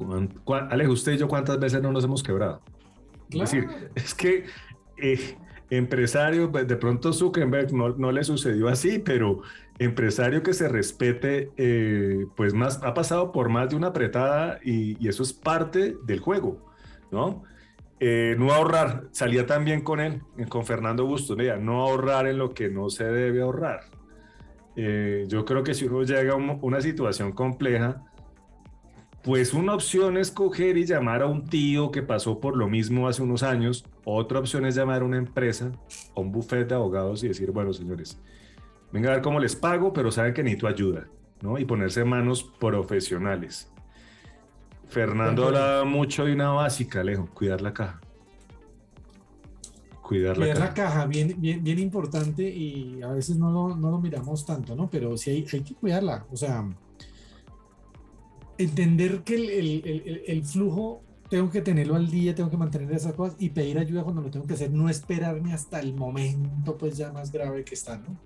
Alejo, usted y yo, ¿cuántas veces no nos hemos quebrado? Es decir, es que eh, empresario, pues, de pronto Zuckerberg no, no, le sucedió así, pero empresario que se respete, eh, pues más, ha pasado por más de una apretada y, y eso es parte del juego, ¿no? Eh, no ahorrar, salía también con él, con Fernando Bustos, no ahorrar en lo que no se debe ahorrar. Eh, yo creo que si uno llega a una situación compleja, pues una opción es coger y llamar a un tío que pasó por lo mismo hace unos años, otra opción es llamar a una empresa, a un buffet de abogados y decir, bueno, señores, venga a ver cómo les pago, pero saben que necesito ayuda, ¿no? Y ponerse manos profesionales. Fernando hablaba mucho de una básica, Alejo, cuidar la caja. Cuidar, la, caja. caja, bien, bien, bien importante y a veces no lo, no lo miramos tanto, ¿no? Pero sí hay, hay, que cuidarla. O sea, entender que el, el, el, flujo tengo que tenerlo al día, tengo que mantener esas cosas y pedir ayuda cuando lo tengo que hacer, no esperarme hasta el momento pues ya más grave que está, ¿no?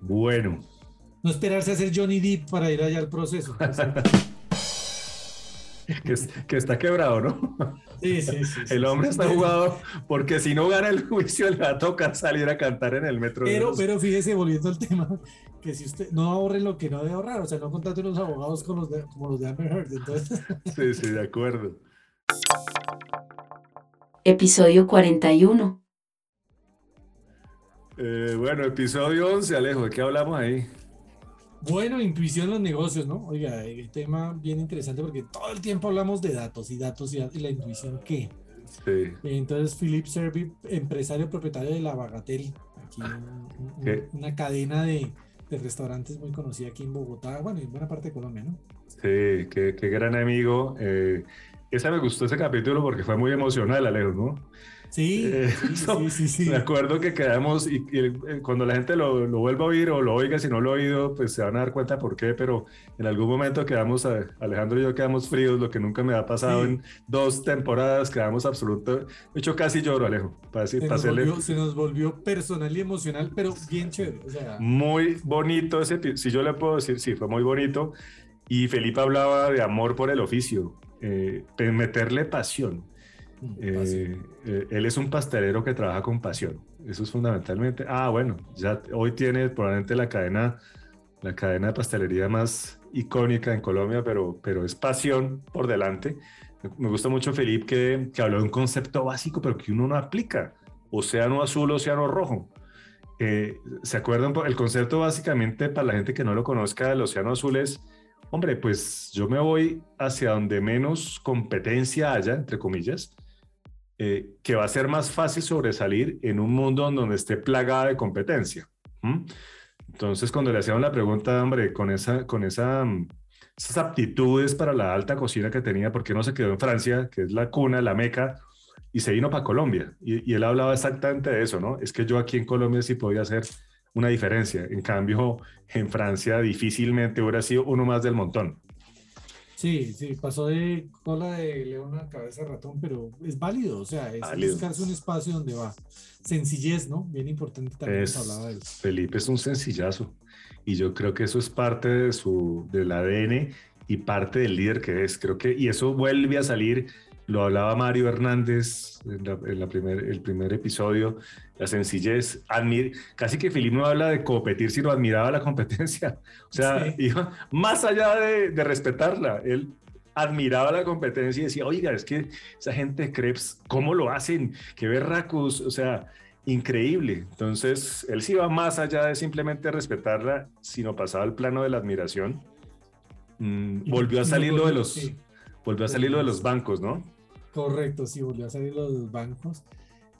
Bueno. No esperarse a ser Johnny Depp para ir allá al proceso. que, está quebrado, ¿no? Sí, sí, sí. El hombre está jugado porque si no gana el juicio le va a tocar salir a cantar en el metro. Pero, pero fíjese, volviendo al tema, que si usted no ahorre lo que no debe ahorrar, o sea, no contrate unos abogados como los de, como los de Amber Heard. Entonces... Sí, sí, de acuerdo. Episodio 41. Eh, bueno, episodio 11, Alejo, ¿de qué hablamos ahí? Bueno, intuición en los negocios, ¿no? Oiga, el tema bien interesante porque todo el tiempo hablamos de datos y datos y, la intuición qué. Sí. Entonces, Philip Servi, empresario propietario de La Bagatelle, aquí una cadena de, restaurantes muy conocida aquí en Bogotá, bueno, y en buena parte de Colombia, ¿no? Sí, qué, gran amigo. Eh, esa me gustó ese capítulo porque fue muy emocional, Alejo, ¿no? Sí, Eh, sí, sí, sí, sí. Me acuerdo que quedamos y, y cuando la gente lo, lo vuelva a oír o lo oiga, si no lo ha oído, pues se van a dar cuenta por qué, pero en algún momento quedamos, a- Alejandro y yo quedamos fríos, lo que nunca me ha pasado en dos temporadas, quedamos absoluto, de hecho casi lloro, Alejo, para, decir, Se nos, volvió, se nos volvió personal y emocional, pero bien chévere. O sea, muy bonito ese, si yo le puedo decir, sí, fue muy bonito, y Felipe hablaba de amor por el oficio, eh, de meterle pasión. Eh, eh, él es un pastelero que trabaja con pasión. Eso es fundamentalmente. Ah, bueno, ya hoy tiene probablemente la cadena, la cadena de pastelería más icónica en Colombia, pero, pero es pasión por delante. Me- Me gusta mucho Felipe que, que habló de un concepto básico, pero que uno no aplica. Océano azul, océano rojo. Eh, ¿Se acuerdan? El concepto básicamente para la gente que no lo conozca del océano azul es, hombre, pues yo me voy hacia donde menos competencia haya, entre comillas, eh, que va a ser más fácil sobresalir en un mundo donde esté plagada de competencia. Entonces, cuando le hacían la pregunta, hombre, con, esa, con esa, mm, esas aptitudes para la alta cocina que tenía, ¿por qué no se quedó en Francia, que es la cuna, la meca, y se vino para Colombia? Y, y él hablaba exactamente de eso, ¿no? Es que yo aquí en Colombia sí podía hacer una diferencia. En cambio, en Francia difícilmente hubiera sido uno más del montón. Sí, sí, pasó de cola de león a cabeza de ratón, pero es válido, o sea, es Válido. buscarse un espacio donde va. Sencillez, ¿no? Bien importante también Es- hablaba de eso. Felipe es un sencillazo y yo creo que eso es parte de su del ADN y parte del líder que es. Creo que y eso vuelve a salir. Lo hablaba Mario Hernández en, la, en la primer, el primer episodio. La sencillez, admir, casi que Felipe no habla de competir, sino admiraba la competencia. O sea, Sí. iba más allá de, de respetarla. Él admiraba la competencia y decía, oiga, es que esa gente de Krebs, ¿cómo lo hacen? Qué berracos, o sea, increíble. Entonces, él sí va más allá de simplemente respetarla, sino pasaba al plano de la admiración. Mm, volvió a salir lo de los, volvió a salir lo de los bancos, ¿no? Correcto, sí, volvió a salir los bancos.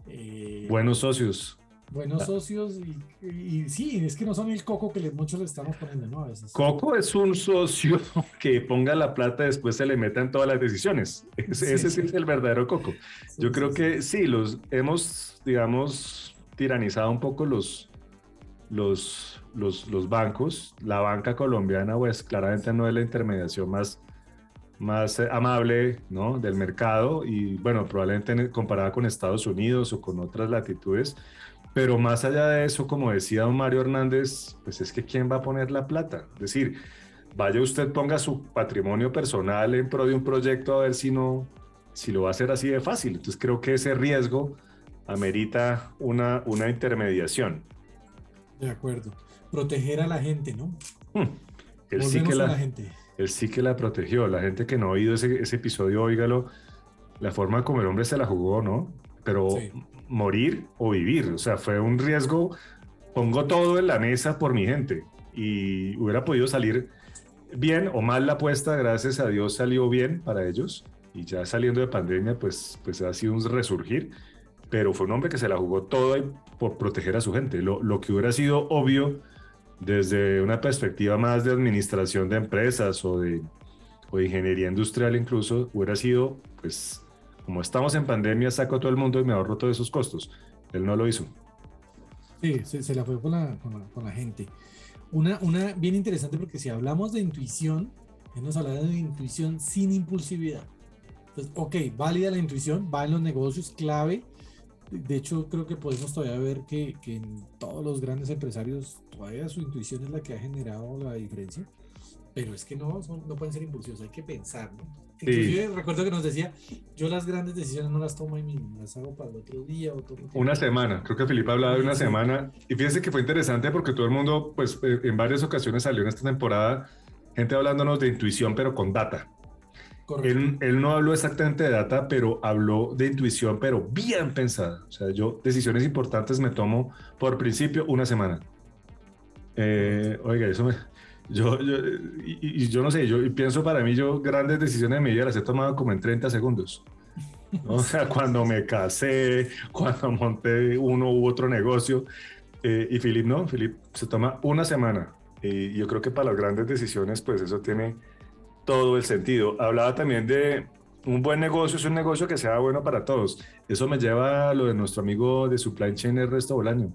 Eh, Buenos socios. buenos Ah. socios y, y sí, es que no son el coco que le, muchos le estamos poniendo, ¿no? A veces. Coco es un socio que ponga la plata y después se le meta en todas las decisiones. Ese, Sí, ese sí es el verdadero Coco. Sí, Yo creo que sí, los hemos, digamos, tiranizado un poco los, los, los, los bancos. La banca colombiana, pues claramente no es la intermediación más, más eh, amable ¿no? del mercado y bueno, probablemente en- comparada con Estados Unidos o con otras latitudes. Pero más allá de eso, como decía don Mario Hernández, pues es que ¿quién va a poner la plata? Es decir, vaya usted, ponga su patrimonio personal en pro de un proyecto a ver si no, si lo va a hacer así de fácil. Entonces creo que ese riesgo amerita una, una intermediación. De acuerdo. Proteger a la gente, ¿no? Hmm. Sí, que a la, la gente. Él sí que la protegió. La gente que no ha oído ese, ese episodio, óigalo, la forma como el hombre se la jugó, ¿no? Pero Sí. morir o vivir, o sea, fue un riesgo. Pongo todo en la mesa por mi gente y hubiera podido salir bien o mal la apuesta, gracias a Dios salió bien para ellos y ya saliendo de pandemia, pues, pues ha sido un resurgir, pero fue un hombre que se la jugó toda por proteger a su gente. Lo, lo que hubiera sido obvio desde una perspectiva más de administración de empresas o de, o de ingeniería industrial incluso, hubiera sido, pues, como estamos en pandemia, saco a todo el mundo y me ahorro todos esos costos. Él no lo hizo. Sí, se, se la fue con la, con la, con la gente. Una, una bien interesante porque si hablamos de intuición, hemos hablado de intuición sin impulsividad. Entonces, ok, válida la intuición, va en los negocios, clave. De hecho, creo que podemos todavía ver que, que en todos los grandes empresarios, todavía su intuición es la que ha generado la diferencia. Pero es que no, son- no pueden ser impulsivos, hay que pensar, ¿no? Sí. Inclusive recuerdo que nos decía, yo las grandes decisiones no las tomo ahí mismo, las hago para el otro día o tomo Una semana, creo que Felipe hablaba de una Sí. semana y fíjense que fue interesante porque todo el mundo, pues eh, en varias ocasiones salió en esta temporada gente hablándonos de intuición, pero con data. Él, él no habló exactamente de data, pero habló de intuición, pero bien pensada. O sea, yo decisiones importantes me tomo por principio una semana. Eh, oiga, eso me... Yo, yo, y, y yo no sé, yo y pienso para mí, yo grandes decisiones de mi vida las he tomado como en 30 segundos. ¿no? O sea, cuando me casé, cuando monté uno u otro negocio. eh, y Philip no, Philip se toma una semana. Y yo creo que para las grandes decisiones, pues eso tiene todo el sentido. Hablaba también de, un buen negocio es un negocio que sea bueno para todos. Eso me lleva a lo de nuestro amigo de supply chain Ernesto Bolaño.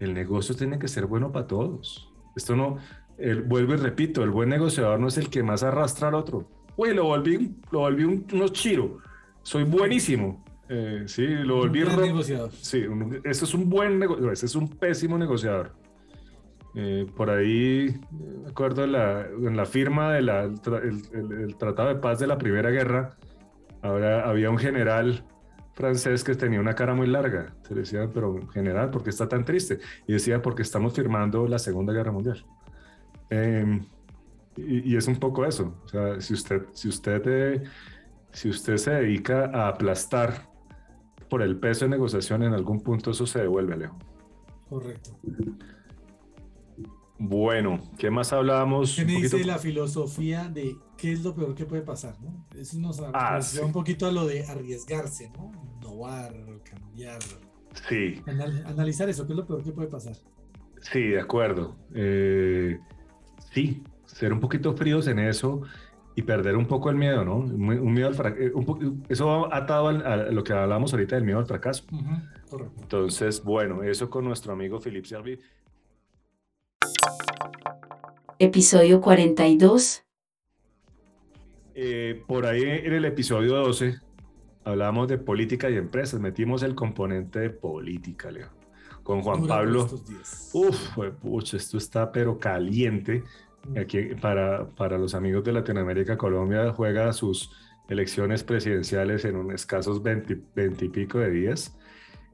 El negocio tiene que ser bueno para todos. Esto no, el, vuelvo y repito, el buen negociador no es el que más arrastra al otro. Uy, lo volví, lo volví un, unos chiro. Soy buenísimo. Eh, sí, lo volví Un ro- negociador. Sí, un- es un buen negociador, ese es un pésimo negociador. Eh, por ahí, eh, me acuerdo en la, en la firma del Tratado de Paz de la Primera Guerra, ahora había un general francés que tenía una cara muy larga. Se decía, pero general, ¿por qué está tan triste? Y decía, porque estamos firmando la Segunda Guerra Mundial. Y, y es un poco eso. O sea, si usted, si usted, eh, si usted se dedica a aplastar por el peso de negociación, en algún punto eso se devuelve, Alejo. Correcto. Bueno, ¿qué más hablábamos? ¿Qué Un me poquito- dice la filosofía de qué es lo peor que puede pasar? ¿no? Eso nos, Ah, sí. un poquito a lo de arriesgarse, ¿no? Innovar, cambiar. Sí, Anal- analizar eso, qué es lo peor que puede pasar. sí, de acuerdo. Eh, sí, ser un poquito fríos en eso y perder un poco el miedo, ¿no? Un, miedo al eh, un eso va atado al- a lo que hablamos ahorita del miedo al fracaso. Entonces, bueno, eso con nuestro amigo Philippe Servi. Episodio 42. Eh, por ahí en el episodio 12 hablamos de política y empresas, metimos el componente de política, Leo, con Juan Pablo. Uf, pucha, esto está pero caliente. Aquí para, para los amigos de Latinoamérica, Colombia juega sus elecciones presidenciales en un escasos 20, 20 y pico de días.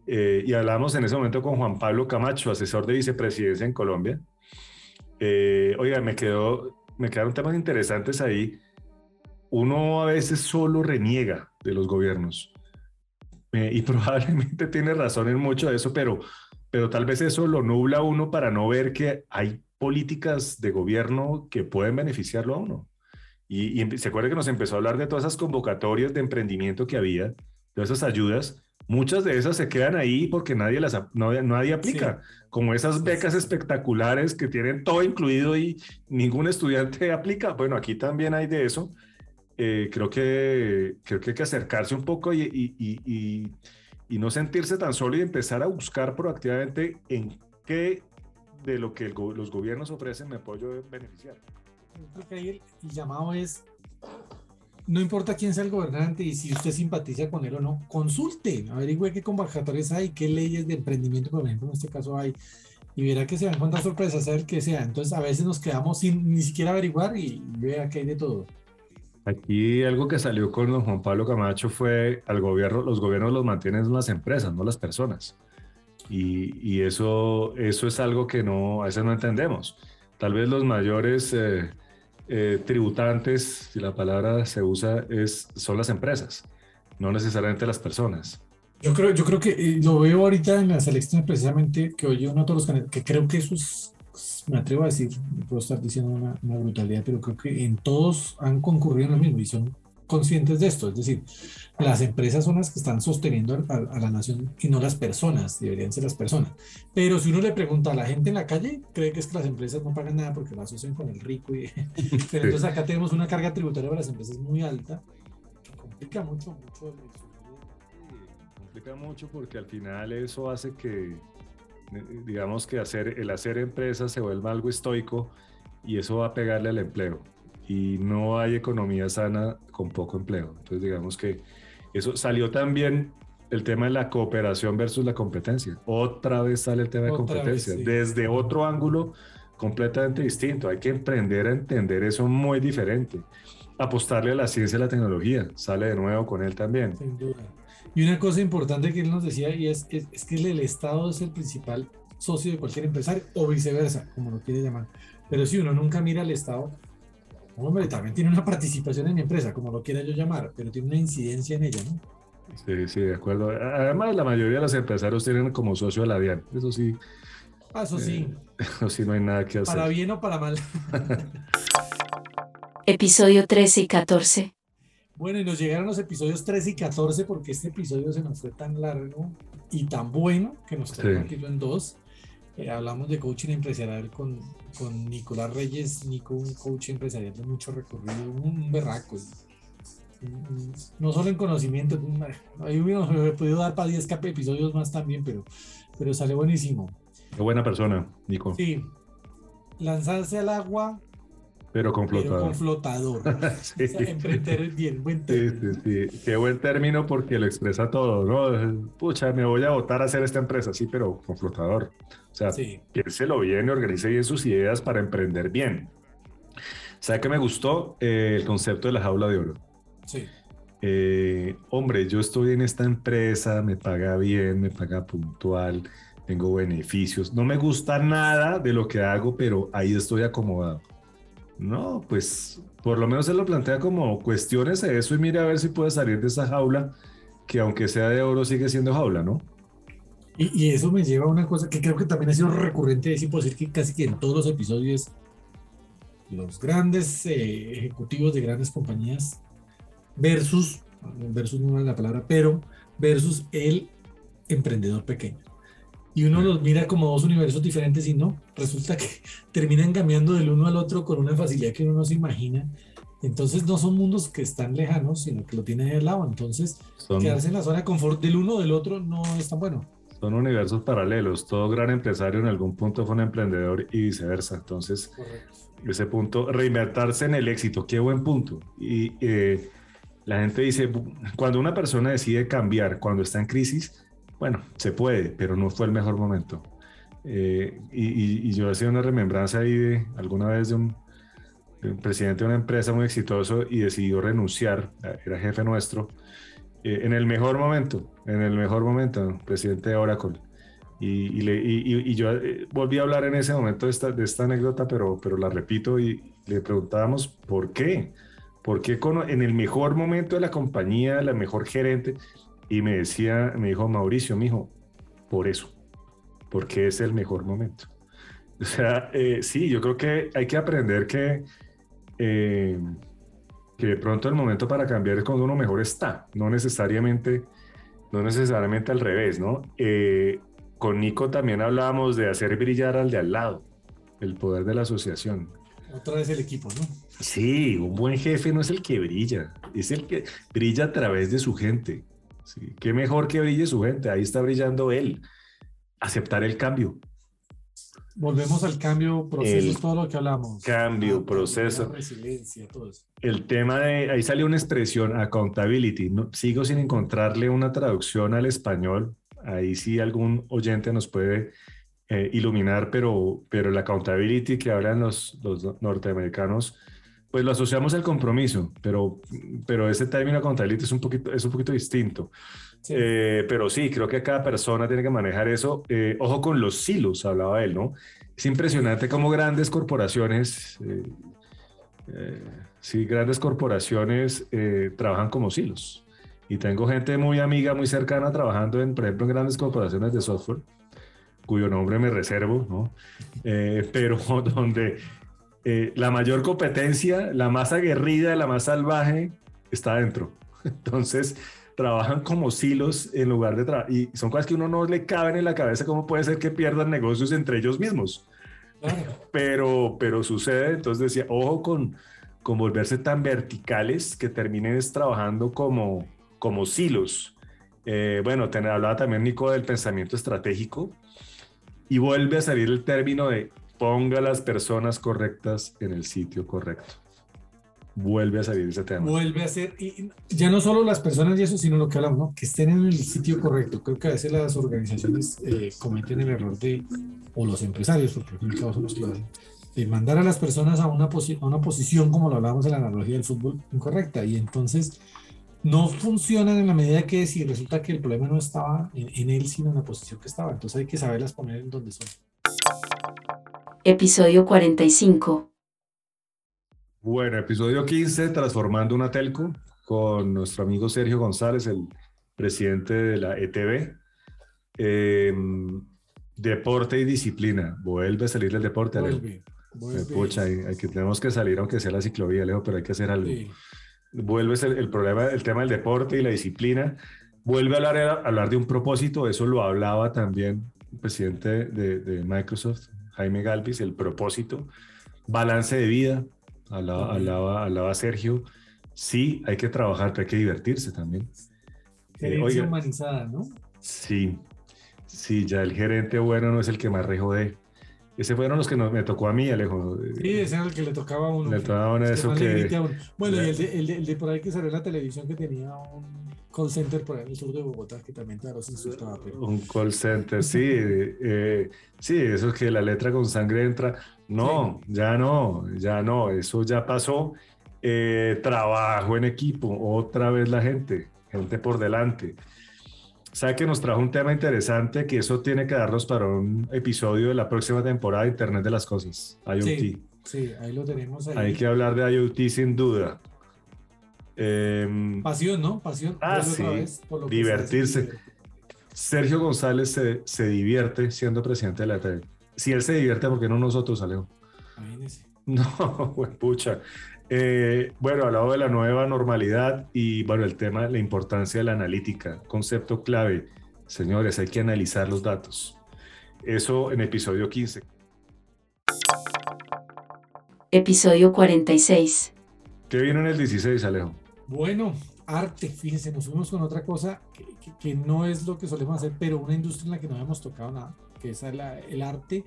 Eh, y hablamos en ese momento con Juan Pablo Camacho, asesor de vicepresidencia en Colombia. Eh, oiga, me, quedó, me quedaron temas interesantes ahí. Uno a veces solo reniega de los gobiernos. Y probablemente tiene razón en mucho de eso, pero, pero tal vez eso lo nubla a uno para no ver que hay políticas de gobierno que pueden beneficiarlo a uno. Y, y se acuerda que nos empezó a hablar de todas esas convocatorias de emprendimiento que había, de esas ayudas. Muchas de esas se quedan ahí porque nadie las no- nadie aplica, como esas Sí, becas sí, sí. espectaculares que tienen todo incluido y ningún estudiante aplica. Bueno, aquí también hay de eso. Eh, creo, que, creo que hay que acercarse un poco y, y- y- y- no sentirse tan solo y empezar a buscar proactivamente en qué de lo que el los gobiernos ofrecen me puedo beneficiar. Yo creo que ahí el llamado es, no importa quién sea el gobernante y si usted simpatiza con él o no, consulte, averigüe qué convocatorias hay, qué leyes de emprendimiento, por ejemplo, en este caso hay, y verá que se va a encontrar sorpresas, saber que sea. Entonces, a veces nos quedamos sin ni siquiera averiguar y vea que hay de todo. Aquí algo que salió con don Juan Pablo Camacho fue al gobierno, los gobiernos los mantienen las empresas, no las personas. Y, y eso, eso es algo que no, a veces no entendemos. Tal vez los mayores eh, eh, tributantes, si la palabra se usa, es, son las empresas, no necesariamente las personas. Yo creo, yo creo que eh, lo veo ahorita en las elecciones precisamente, que hoy uno todos los candidatos, que creo que eso es, me atrevo a decir, puedo estar diciendo una, una brutalidad, pero creo que en todos han concurrido en lo mismo y son conscientes de esto. Es decir, las empresas son las que están sosteniendo a, a la nación y no las personas, deberían ser las personas. Pero si uno le pregunta a la gente en la calle, cree que es que las empresas no pagan nada porque lo asocian con el rico. Y, pero entonces acá tenemos una carga tributaria para las empresas muy alta, que complica mucho, mucho el, el complica mucho porque al final eso hace que, eh, digamos que hacer, el hacer empresas se vuelva algo estoico y eso va a pegarle al empleo. Y no hay economía sana con poco empleo. Entonces digamos que eso salió también el tema de la cooperación versus la competencia. Otra vez sale el tema de Otra vez, competencia, sí. desde otro ángulo completamente distinto. Hay que emprender a entender eso muy diferente. Apostarle a la ciencia y la tecnología. Sale de nuevo con él también. Sin duda. Y una cosa importante que él nos decía, y es, es, es que el Estado es el principal socio de cualquier empresario, o viceversa, como lo quiere llamar. Pero si uno nunca mira al Estado, hombre, también tiene una participación en mi empresa, como lo quiera yo llamar, pero tiene una incidencia en ella, ¿no? Sí, sí, de acuerdo. Además, la mayoría de los empresarios tienen como socio a la DIAN. Eso sí, Ah, eso sí, eso sí no hay nada que hacer. para bien o para mal. Episodio 13 y 14. Bueno, y nos llegaron los episodios 13 y 14 porque este episodio se nos fue tan largo y tan bueno que nos quedó Sí. en dos. Eh, hablamos de coaching empresarial con, con Nicolás Reyes, Nico, un coach empresarial de mucho recorrido, un berraco. no solo en conocimiento, ahí hubiéramos podido dar para 10 episodios más también, pero, pero sale buenísimo. Qué buena persona, Nico. Sí, lanzarse al agua pero con flotador. con flotador. sí. emprender bien, buen término. Sí, sí, sí. Qué buen término porque lo expresa todo, ¿no? Pucha, me voy a votar a hacer esta empresa, sí, pero con flotador. O sea, piénselo bien organice bien sus ideas para emprender bien. ¿Sabe qué me gustó? Eh, el concepto de la jaula de oro. Sí. Eh, hombre, yo estoy en esta empresa, me paga bien, me paga puntual, tengo beneficios. No me gusta nada de lo que hago, pero ahí estoy acomodado no, pues por lo menos se lo plantea como cuestiones eso y mire a ver si puede salir de esa jaula que aunque sea de oro sigue siendo jaula, ¿no? Y, eso me lleva a una cosa que creo que también ha sido recurrente, es decir que casi que en todos los episodios los grandes eh, ejecutivos de grandes compañías versus, versus no es la palabra, pero versus el emprendedor pequeño y uno los mira como dos universos diferentes y no, resulta que terminan cambiando del uno al otro con una facilidad que uno no se imagina. Entonces no son mundos que están lejanos, sino que lo tienen al lado. Entonces quedarse en la zona de confort del uno o del otro no es tan bueno. Son universos paralelos. Todo gran empresario en algún punto fue un emprendedor y viceversa. Entonces, ese punto, reinvertirse en el éxito, qué buen punto. Y eh, la gente dice, cuando una persona decide cambiar, cuando está en crisis, bueno, se puede, pero no fue el mejor momento. Eh, y, yo hacía una remembranza ahí de alguna vez de un, presidente de una empresa muy exitoso y decidió renunciar, era jefe nuestro, eh, en el mejor momento, en el mejor momento, presidente de Oracle. Y, y, yo eh, volví a hablar en ese momento de esta, de esta anécdota, pero, pero la repito y le preguntábamos por qué. ¿Por qué en el mejor momento de la compañía, la mejor gerente, y me decía, me dijo Mauricio, mijo, por eso, porque es el mejor momento. O sea, eh, sí, yo creo que hay que aprender que, eh, que de pronto el momento para cambiar es cuando uno mejor está, no necesariamente, no necesariamente al revés, ¿no? Eh, con Nico también hablábamos de hacer brillar al de al lado, el poder de la asociación. Otra vez el equipo, ¿no? Sí, un buen jefe no es el que brilla, es el que brilla a través de su gente. Sí, qué mejor que brille su gente, ahí está brillando él. Aceptar el cambio. Volvemos al cambio, proceso, todo lo que hablamos. Cambio, ah, proceso. Resiliencia, todo eso. El tema de, ahí salió una expresión, accountability. No, sigo sin encontrarle una traducción al español. Ahí sí algún oyente nos puede eh, iluminar, pero, pero la accountability que hablan los, los norteamericanos pues lo asociamos al compromiso, pero, pero ese término accountability es un poquito, es un poquito distinto. Eh, pero sí, creo que cada persona tiene que manejar eso. Eh, ojo con los silos, hablaba él, ¿no? Es impresionante cómo grandes corporaciones, eh, sí, grandes corporaciones trabajan como silos. Y tengo gente muy amiga, muy cercana trabajando, en, por ejemplo, en grandes corporaciones de software, cuyo nombre me reservo, ¿no? pero donde eh, la mayor competencia, la más aguerrida, la más salvaje, está adentro. Entonces, trabajan como silos en lugar de trabajar. Y son cosas que uno no le caben en la cabeza, cómo puede ser que pierdan negocios entre ellos mismos. Pero, pero sucede, entonces decía, ojo con, con volverse tan verticales que terminen trabajando como, como silos. Eh, bueno, hablaba también Nico del pensamiento estratégico y vuelve a salir el término de ponga las personas correctas en el sitio correcto. Vuelve a salir ese tema. Vuelve a ser, y ya no solo las personas y eso, sino lo que hablamos, ¿no? que estén en el sitio correcto. Creo que a veces las organizaciones eh, cometen el error de, o los empresarios, porque al fin y son los que de mandar a las personas a una, a una posición, como lo hablábamos en la analogía del fútbol, incorrecta. Y entonces no funcionan en la medida que si resulta que el problema no estaba en, en él, sino en la posición que estaba. Entonces hay que saberlas poner en donde son. Episodio 45. Bueno, episodio 15, transformando una telco, con nuestro amigo Sergio González, el presidente de la ETV. Em, deporte y disciplina. Vuelve a salir del deporte, Vuelve, Pucha, hay, que, tenemos que salir, aunque sea la ciclovía, Leo, pero hay que hacer algo. Vuelve el, el, problema, el tema del deporte y la disciplina. Vuelve a hablar, hablar de un propósito, eso lo hablaba también el presidente de, de Microsoft, Jaime Galvis, el propósito, balance de vida, hablaba, hablaba, Sergio, sí, hay que trabajar, pero hay que divertirse también. Gerencia humanizada, ¿no? Sí, sí, ya el gerente bueno no es el que más rejode. Ese fueron los que me tocó a mí, Alejo. Sí, ese era el que le tocaba a uno. Le tocaba a uno eso que... Bueno, y el de, el, de, el de, por ahí que salió en la televisión que tenía un call center por ahí en el sur de Bogotá que también claro se insultaba. Pero... Un call center, sí. eh, sí, eso es que la letra con sangre entra. No, sí. ya no, ya no, eso ya pasó. Eh, trabajo en equipo, otra vez la gente, gente por delante sabe que nos trajo un tema interesante que eso tiene que darnos para un episodio de la próxima temporada de Internet de las Cosas, IoT. Sí, sí ahí lo tenemos. Ahí. Hay que hablar de IoT sin duda. Eh, Pasión, ¿no? Pasión. Ah, sí. Vez, Divertirse. Sergio González se, se, divierte siendo presidente de la TV. Si él se divierte, ¿por qué no nosotros, Alejo? Imagínese. No, pues pucha. Eh, bueno, hablado de la nueva normalidad y bueno, el tema, la importancia de la analítica, concepto clave. Señores, hay que analizar los datos. Eso en episodio 15. Episodio 46. ¿Qué viene en el 16, Alejo? Bueno, arte, fíjense, nos fuimos con otra cosa que, no es lo que solemos hacer, pero una industria en la que no habíamos tocado nada, que es el arte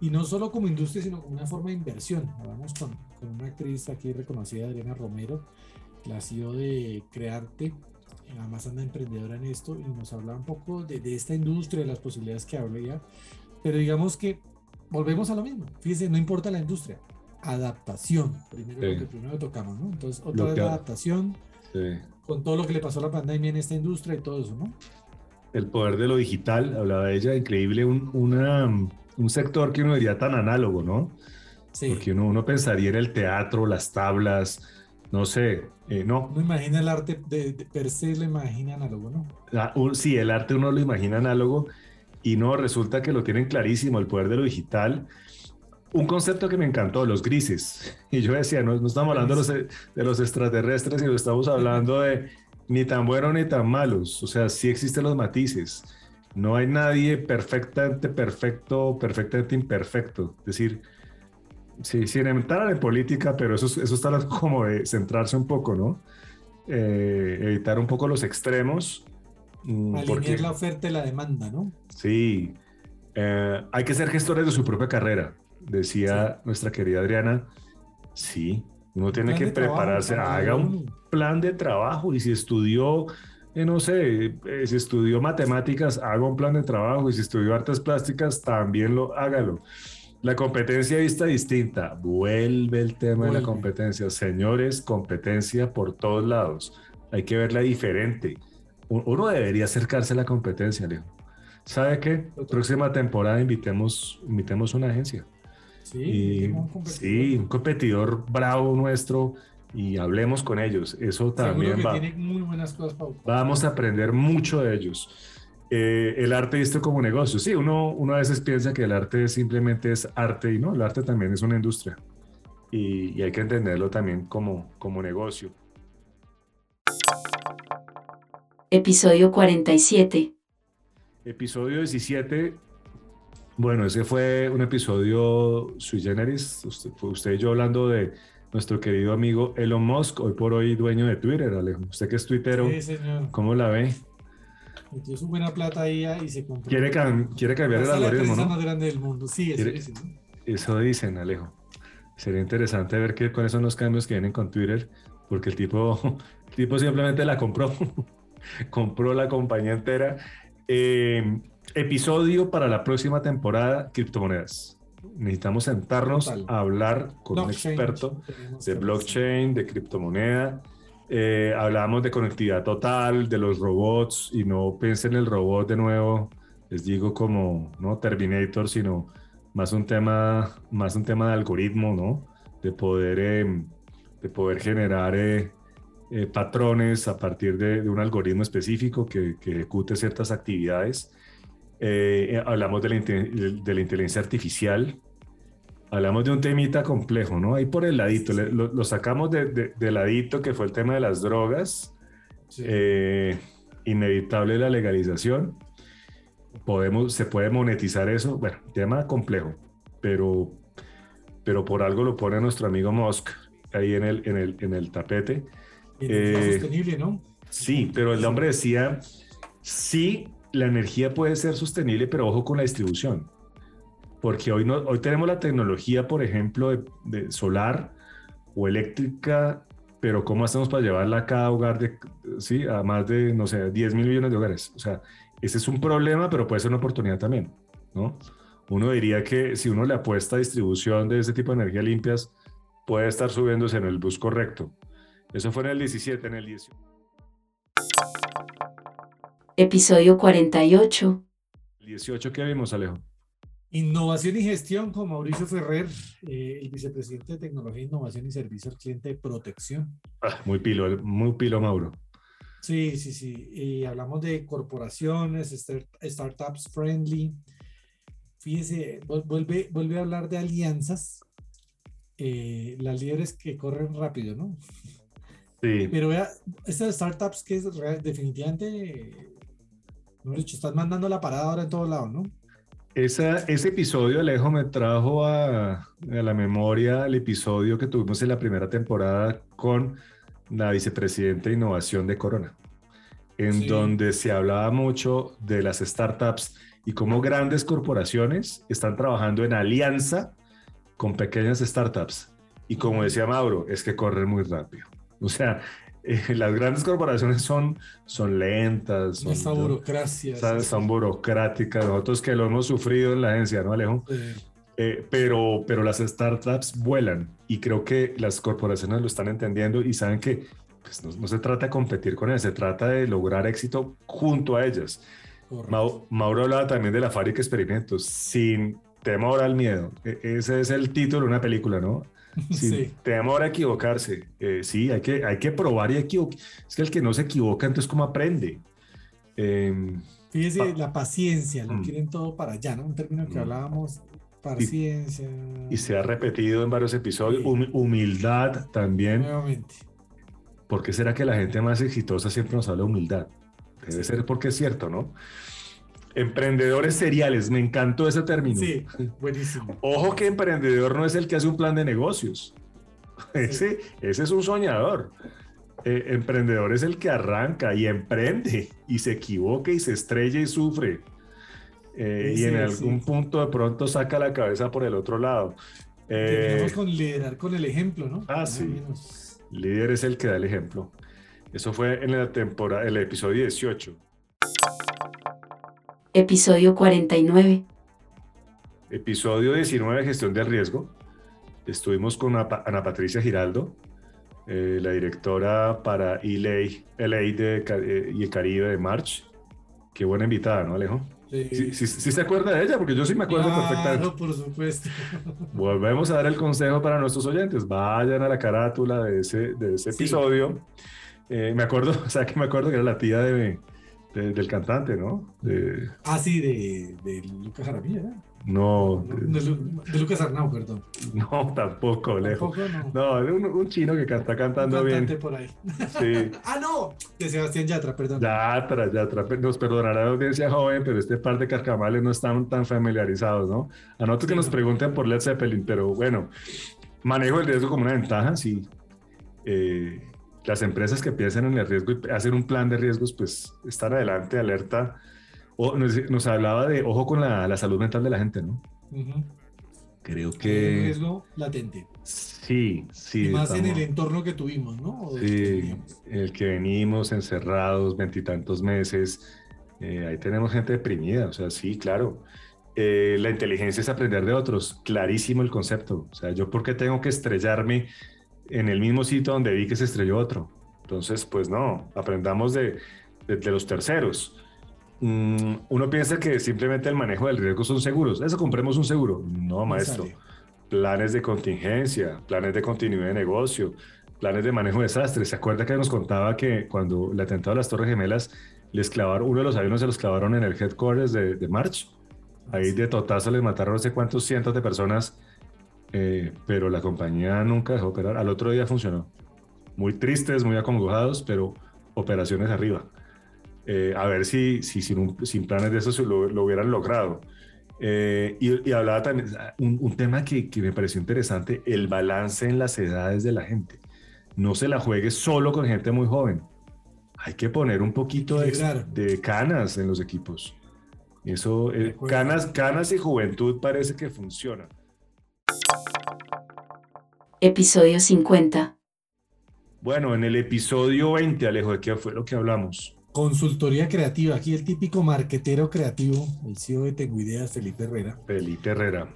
y no solo como industria, sino como una forma de inversión. Hablamos con, una actriz aquí reconocida, Adriana Romero, que ha sido de Crearte, además anda emprendedora en esto, y nos habla un poco de, de esta industria, de las posibilidades que habría, pero digamos que volvemos a lo mismo. Fíjense, no importa la industria, adaptación, primero sí. lo que primero tocamos, ¿no? Entonces, otra vez la adaptación, sí. con todo lo que le pasó a la pandemia en esta industria y todo eso, ¿no? El poder de lo digital, hablaba ella, increíble, un, una un sector que uno diría tan análogo, ¿no? Sí. Porque uno, uno pensaría en el teatro, las tablas, no sé, eh, no. Uno imagina el arte de, de, per se, lo imagina análogo, ¿no? Ah, un, sí, el arte uno lo imagina análogo y no, resulta que lo tienen clarísimo, el poder de lo digital. Un concepto que me encantó, los grises. Y yo decía, no, no estamos hablando de los, de los extraterrestres, sino estamos hablando de ni tan buenos ni tan malos. O sea, sí existen los matices no hay nadie perfectamente perfecto, perfectamente imperfecto. Es decir, sí, sin entrar en política, pero eso, eso está como de centrarse un poco, ¿no? Eh, evitar un poco los extremos. Mm, Alinear porque, la oferta y la demanda, ¿no? Sí. Eh, hay que ser gestores de su propia carrera, decía sí. nuestra querida Adriana. Sí, uno tiene que prepararse, trabajo, haga un plan de trabajo y si estudió eh, no sé, eh, si estudió matemáticas, haga un plan de trabajo y si estudió artes plásticas, también lo hágalo. La competencia vista distinta, vuelve el tema vuelve. de la competencia. Señores, competencia por todos lados. Hay que verla diferente. Uno debería acercarse a la competencia, Leo. ¿Sabe qué? Próxima temporada invitemos, invitemos una agencia. Sí, y, un sí, un competidor bravo nuestro y hablemos con ellos. Eso también va. Muy buenas cosas, Vamos a aprender mucho de ellos. Eh, el arte visto como negocio. Sí, uno, uno a veces piensa que el arte simplemente es arte y no, el arte también es una industria. Y, y hay que entenderlo también como, como negocio. Episodio 47. Episodio 17. Bueno, ese fue un episodio sui generis. Usted, usted y yo hablando de nuestro querido amigo Elon Musk, hoy por hoy dueño de Twitter, Alejo. Usted que es tuitero, sí, señor. ¿cómo la ve? Metió su buena plata ahí y se compró. Quiere, cam quiere cambiar el algoritmo, ¿no? más grande del mundo. Sí, eso dicen. ¿no? Eso dicen, Alejo. Sería interesante ver qué, cuáles son los cambios que vienen con Twitter, porque el tipo, el tipo simplemente la compró. compró la compañía entera. Eh, episodio para la próxima temporada, criptomonedas necesitamos sentarnos Total. a hablar con blockchain, un experto de blockchain, de criptomoneda. Eh, hablábamos de conectividad total, de los robots, y no piensen en el robot de nuevo, les digo como no Terminator, sino más un tema, más un tema de algoritmo, ¿no? De poder, eh, de poder generar eh, eh, patrones a partir de, de, un algoritmo específico que, que ejecute ciertas actividades. Eh, hablamos de la, de la, inteligencia artificial, hablamos de un temita complejo, ¿no? Ahí por el ladito, sí. lo, lo, sacamos de, de, de, ladito, que fue el tema de las drogas, sí. eh, inevitable la legalización, podemos, se puede monetizar eso, bueno, tema complejo, pero, pero por algo lo pone nuestro amigo Musk ahí en el, en el, en el tapete. Eh, sostenible, ¿no? Sí, pero el hombre decía, sí, la energía puede ser sostenible, pero ojo con la distribución. Porque hoy, no, hoy tenemos la tecnología, por ejemplo, de, solar o eléctrica, pero ¿cómo hacemos para llevarla a cada hogar de, sí, a más de, no sé, 10 mil millones de hogares? O sea, ese es un problema, pero puede ser una oportunidad también, ¿no? Uno diría que si uno le apuesta a distribución de ese tipo de energía limpias, puede estar subiéndose en el bus correcto. Eso fue en el 17, en el 18. Episodio 48. 18 que vimos, Alejo. Innovación y gestión con Mauricio Ferrer, eh, el vicepresidente de Tecnología, Innovación y Servicio al Cliente de Protección. Ah, muy pilo, muy pilo, Mauro. Sí, sí, sí. Y hablamos de corporaciones, startups friendly. Fíjese, vuelve, vuelve a hablar de alianzas. Eh, las líderes que corren rápido, ¿no? Sí. Pero vea, estas startups que es definitivamente, no dicho, están mandando la parada ahora en todos lados, ¿no? Esa, ese episodio, Alejo, me trajo a, a, la memoria el episodio que tuvimos en la primera temporada con la vicepresidenta de innovación de Corona, en donde se hablaba mucho de las startups y cómo grandes corporaciones están trabajando en alianza con pequeñas startups. Y como decía Mauro, es que corren muy rápido. O sea, eh, las grandes corporaciones son, son lentas. Son, Esa burocracia. Son, burocráticas. Nosotros que lo hemos sufrido en la agencia, ¿no, Alejo? Eh, pero, pero las startups vuelan y creo que las corporaciones lo están entendiendo y saben que pues, no, se trata de competir con ellas, se trata de lograr éxito junto a ellas. Mauro hablaba también de la fábrica experimentos, sin temor al miedo. E, ese es el título de una película, ¿no? Sin temor a equivocarse. Eh, sí, hay que, hay que probar y equivocar. Es que el que no se equivoca, entonces, ¿cómo aprende? Em, Fíjese, la paciencia, lo mm. quieren todo para allá, ¿no? Un término que mm. hablábamos, paciencia. Y, se ha repetido en varios episodios. humildad también. Nuevamente. ¿Por qué será que la gente más exitosa siempre nos habla de humildad? Debe ser porque es cierto, ¿no? Emprendedores seriales, me encantó ese término. Sí, buenísimo. Ojo que emprendedor no es el que hace un plan de negocios. Ese, ese es un soñador. Eh, emprendedor es el que arranca y emprende y se equivoca y se estrella y sufre. Eh, y en algún punto de pronto saca la cabeza por el otro lado. Eh, con liderar con el ejemplo, ¿no? Ah, sí. Líder es el que da el ejemplo. Eso fue en la temporada, el episodio 18. Episodio 49. Episodio 19, gestión del riesgo. Estuvimos con Ana Patricia Giraldo, eh, la directora para LA, LA de, eh, y el Caribe de March. Qué buena invitada, ¿no, Alejo? Sí. Sí, se acuerda de ella, porque yo sí me acuerdo claro, perfectamente. por supuesto. Volvemos a dar el consejo para nuestros oyentes. Vayan a la carátula de ese, de ese episodio. Eh, me acuerdo, o sea, que me acuerdo que era la tía de, del cantante, ¿no? De... Ah, sí, de, de Lucas Jaramillo, ¿eh? No. De, Lucas Arnau, perdón. No, tampoco, lejos. no, no un, un, chino que está cantando un bien. por ahí. Sí. ah, no, de Sebastián Yatra, perdón. Yatra, Yatra. Nos perdonará la audiencia joven, pero este par de carcamales no están tan familiarizados, ¿no? A nosotros que nos pregunten por Led Zeppelin, pero bueno, manejo el riesgo como una ventaja, sí. Eh, las empresas que piensan en el riesgo y hacen un plan de riesgos, pues están adelante, alerta. O, nos, hablaba de ojo con la, salud mental de la gente, ¿no? Creo que... Un riesgo latente. Sí, sí. Y más en el entorno que tuvimos, ¿no? Sí, el que venimos encerrados veintitantos meses. Eh, ahí tenemos gente deprimida, o sea, sí, claro. Eh, la inteligencia es aprender de otros, clarísimo el concepto. O sea, yo por qué tengo que estrellarme en el mismo sitio donde vi que se estrelló otro. Entonces, pues no, aprendamos de, de, los terceros. Mm, uno piensa que simplemente el manejo del riesgo son seguros. Eso compremos un seguro. No, maestro. Planes de contingencia, planes de continuidad de negocio, planes de manejo de desastres. ¿Se acuerda que nos contaba que cuando el atentado a las Torres Gemelas les clavaron, uno de los aviones se los clavaron en el headquarters de, de March? Ahí de totazo les mataron no sé cuántos cientos de personas eh, pero la compañía nunca dejó operar. Al otro día funcionó. Muy tristes, muy acongojados, pero operaciones arriba. Eh, a ver si, si sin, sin, planes de eso lo, lo hubieran logrado. Eh, y, hablaba también, un, un tema que, que, me pareció interesante, el balance en las edades de la gente. no se la juegue solo con gente muy joven. Hay que poner un poquito de, de canas en los equipos. Eso, eh, canas, canas y juventud parece que funciona. Episodio 50. Bueno, en el episodio 20, Alejo, ¿de qué fue lo que hablamos? Consultoría creativa. Aquí el típico marquetero creativo, el CEO de Tengo Ideas, Felipe Herrera. Felipe Herrera.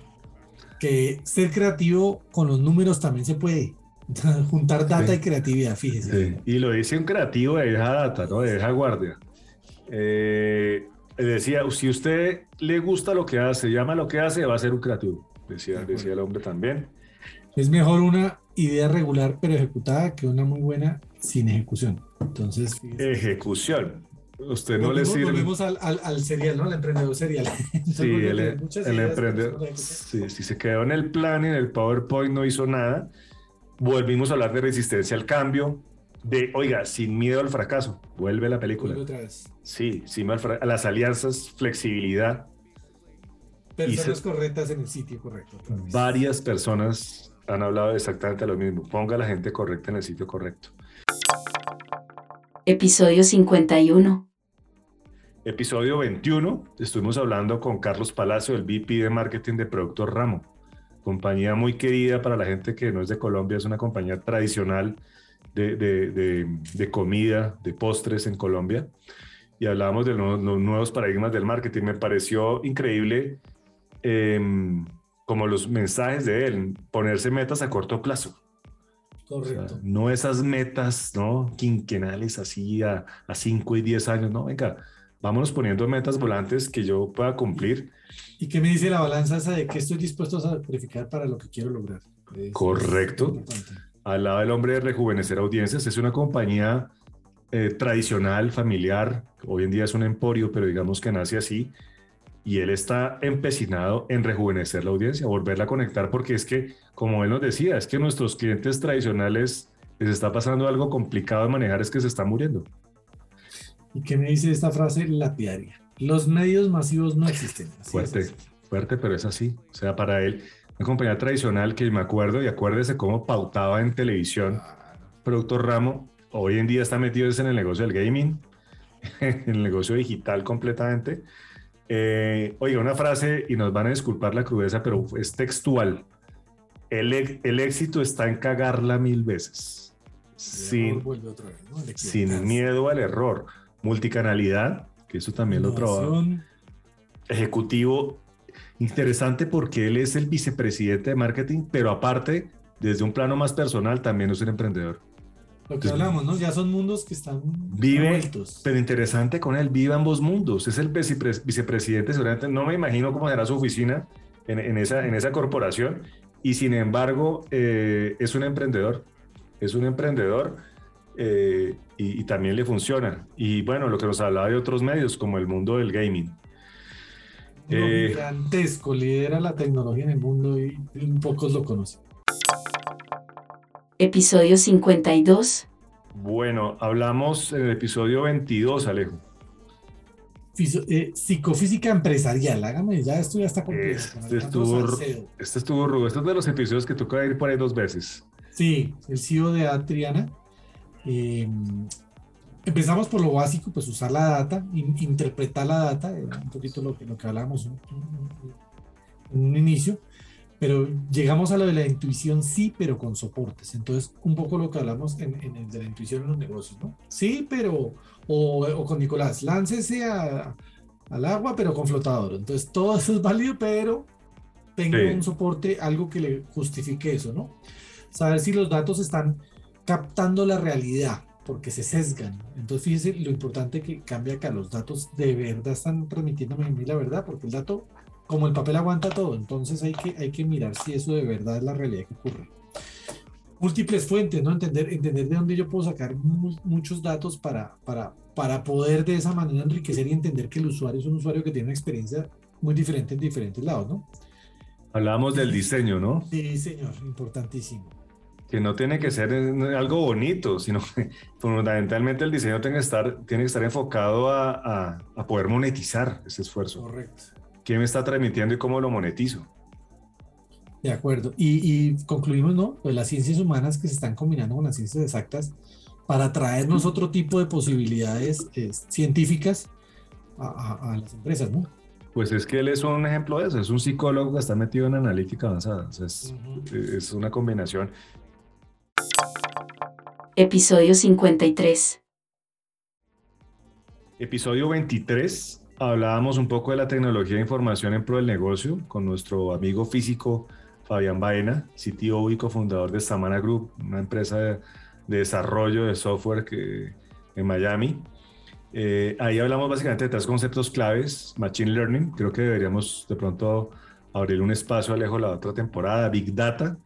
Que ser creativo con los números también se puede. Juntar data y creatividad, fíjese. Y lo dice un creativo de esa data, ¿no? De esa guardia. Eh, decía, si usted le gusta lo que hace, llama lo que hace, va a ser un creativo. Decía, decía el hombre también. Es mejor una idea regular pero ejecutada que una muy buena sin ejecución. Entonces, ejecución. Usted no le sirve. Volvemos al, al, serial, ¿no? Al emprendedor serial. sí, el, el emprendedor. Sí, si se quedó en el plan y en el PowerPoint no hizo nada, volvimos a hablar de resistencia al cambio, de, oiga, sin miedo al fracaso. Vuelve la película. Vuelve otra vez. Sí, sin miedo a las alianzas, flexibilidad. Personas correctas en el sitio correcto. Varias personas han hablado exactamente lo mismo. Ponga a la gente correcta en el sitio correcto. Episodio 51. Episodio 21. Estuvimos hablando con Carlos Palacio, el VP de Marketing de Productos Ramo. Compañía muy querida para la gente que no es de Colombia, es una compañía tradicional de, de, comida, de postres en Colombia. Y hablábamos de los, nuevos paradigmas del marketing. Me pareció increíble. Em, como los mensajes de él, ponerse metas a corto plazo. Correcto. no esas metas, ¿no? Quinquenales así a, a 5 y 10 años, no, venga, vámonos poniendo metas volantes que yo pueda cumplir. ¿Y qué me dice la balanza esa de qué estoy dispuesto a sacrificar para lo que quiero lograr? Correcto. Al lado del hombre de rejuvenecer audiencias, es una compañía eh, tradicional, familiar, hoy en día es un emporio, pero digamos que nace así, y él está empecinado en rejuvenecer la audiencia, volverla a conectar, porque es que, como él nos decía, es que nuestros clientes tradicionales les está pasando algo complicado de manejar, es que se están muriendo. ¿Y qué me dice esta frase lapidaria? Los medios masivos no existen. fuerte, fuerte, pero es así. O sea, para él, una compañía tradicional que me acuerdo, y acuérdese cómo pautaba en televisión, Productor Ramo, hoy en día está metido en el negocio del gaming, en el negocio digital completamente eh, oiga, una frase, y nos van a disculpar la crudeza, pero es textual. El, el éxito está en cagarla mil veces. Sin, sin miedo al error. Multicanalidad, que eso también lo trabaja. Ejecutivo, interesante porque él es el vicepresidente de marketing, pero aparte, desde un plano más personal, también es un emprendedor. Lo que hablamos, ¿no? Ya son mundos que están vive, Pero interesante con él, vive ambos mundos. Es el vicepresidente, seguramente no me imagino cómo será su oficina en, esa, en esa corporación. Y sin embargo, eh, es un emprendedor. Es un emprendedor eh, y, también le funciona. Y bueno, lo que nos hablaba de otros medios, como el mundo del gaming. Eh, gigantesco, lidera la tecnología en el mundo y pocos lo conocen. Episodio 52. Bueno, hablamos en el episodio 22, Alejo. Eh, psicofísica empresarial, hágame, ya esto ya está completo. Este estuvo, este estuvo rudo. Este es de los episodios que toca ir por ahí dos veces. Sí, el CEO de Adriana. Eh, empezamos por lo básico, pues usar la data, interpretar la data, un poquito lo que, lo que hablábamos en un inicio pero llegamos a lo de la intuición sí, pero con soportes. Entonces, un poco lo que hablamos en, en de la intuición en los negocios, ¿no? Sí, pero, o, o con Nicolás, láncese a, al agua, pero con flotador. Entonces, todo eso es válido, pero tenga un soporte, algo que le justifique eso, ¿no? Saber si los datos están captando la realidad, porque se sesgan. Entonces, fíjese lo importante que cambia acá, los datos de verdad están transmitiéndome a mí la verdad, porque el dato como el papel aguanta todo, entonces hay que, hay que mirar si eso de verdad es la realidad que ocurre. Múltiples fuentes, ¿no? Entender, entender de dónde yo puedo sacar muchos datos para, para, para poder de esa manera enriquecer y entender que el usuario es un usuario que tiene una experiencia muy diferente en diferentes lados, ¿no? Hablábamos del diseño, ¿no? Sí, señor, importantísimo. Que no tiene que ser algo bonito, sino que fundamentalmente el diseño tiene que estar, tiene que estar enfocado a, a, a poder monetizar ese esfuerzo. Correcto. ¿Quién me está transmitiendo y cómo lo monetizo? De acuerdo. Y, concluimos, ¿no? Pues las ciencias humanas que se están combinando con las ciencias exactas para traernos otro tipo de posibilidades eh, científicas a, las empresas, ¿no? Pues es que él es un ejemplo de eso, es un psicólogo que está metido en analítica avanzada, es, es una combinación. Episodio 53. Episodio 23. Hablábamos un poco de la tecnología de información en pro del negocio con nuestro amigo físico Fabián Baena, CTO y cofundador de Samana Group, una empresa de, desarrollo de software que, en Miami. Eh, ahí hablamos básicamente de tres conceptos claves, Machine Learning, creo que deberíamos de pronto abrir un espacio alejo la otra temporada, Big Data,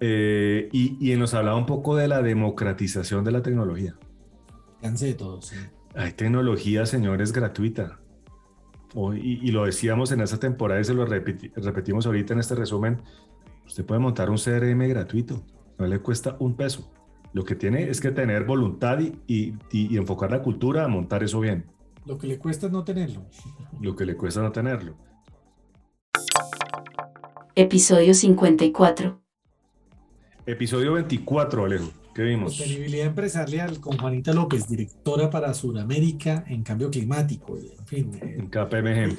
eh, y, y, nos hablaba un poco de la democratización de la tecnología. Cansé de todo, sí. Hay tecnología, señores, gratuita. y, lo decíamos en esa temporada y se lo repetimos ahorita en este resumen. Usted puede montar un CRM gratuito, no le cuesta un peso. Lo que tiene es que tener voluntad y, y enfocar la cultura a montar eso bien. Lo que le cuesta es no tenerlo. Lo que le cuesta no tenerlo. Episodio 54. Episodio 24, Alejo. ¿Qué vimos? Sostenibilidad empresarial con Juanita López, directora para Sudamérica en cambio climático. En fin. En KPMG.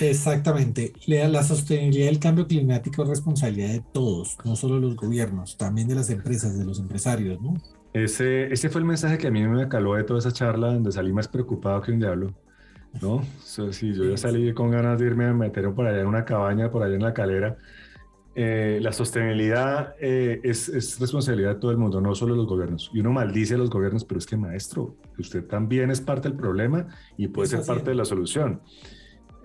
Exactamente. La sostenibilidad del cambio climático es responsabilidad de todos, no solo de los gobiernos, también de las empresas, de los empresarios, ¿no? Ese, ese fue el mensaje que a mí me caló de toda esa charla, donde salí más preocupado que un diablo. ¿No? sí, yo ya salí con ganas de irme a meter por allá en una cabaña, por allá en la calera, eh, la sostenibilidad eh, es, responsabilidad de todo el mundo, no solo de los gobiernos. Y uno maldice a los gobiernos, pero es que maestro, usted también es parte del problema y puede ser parte de la solución.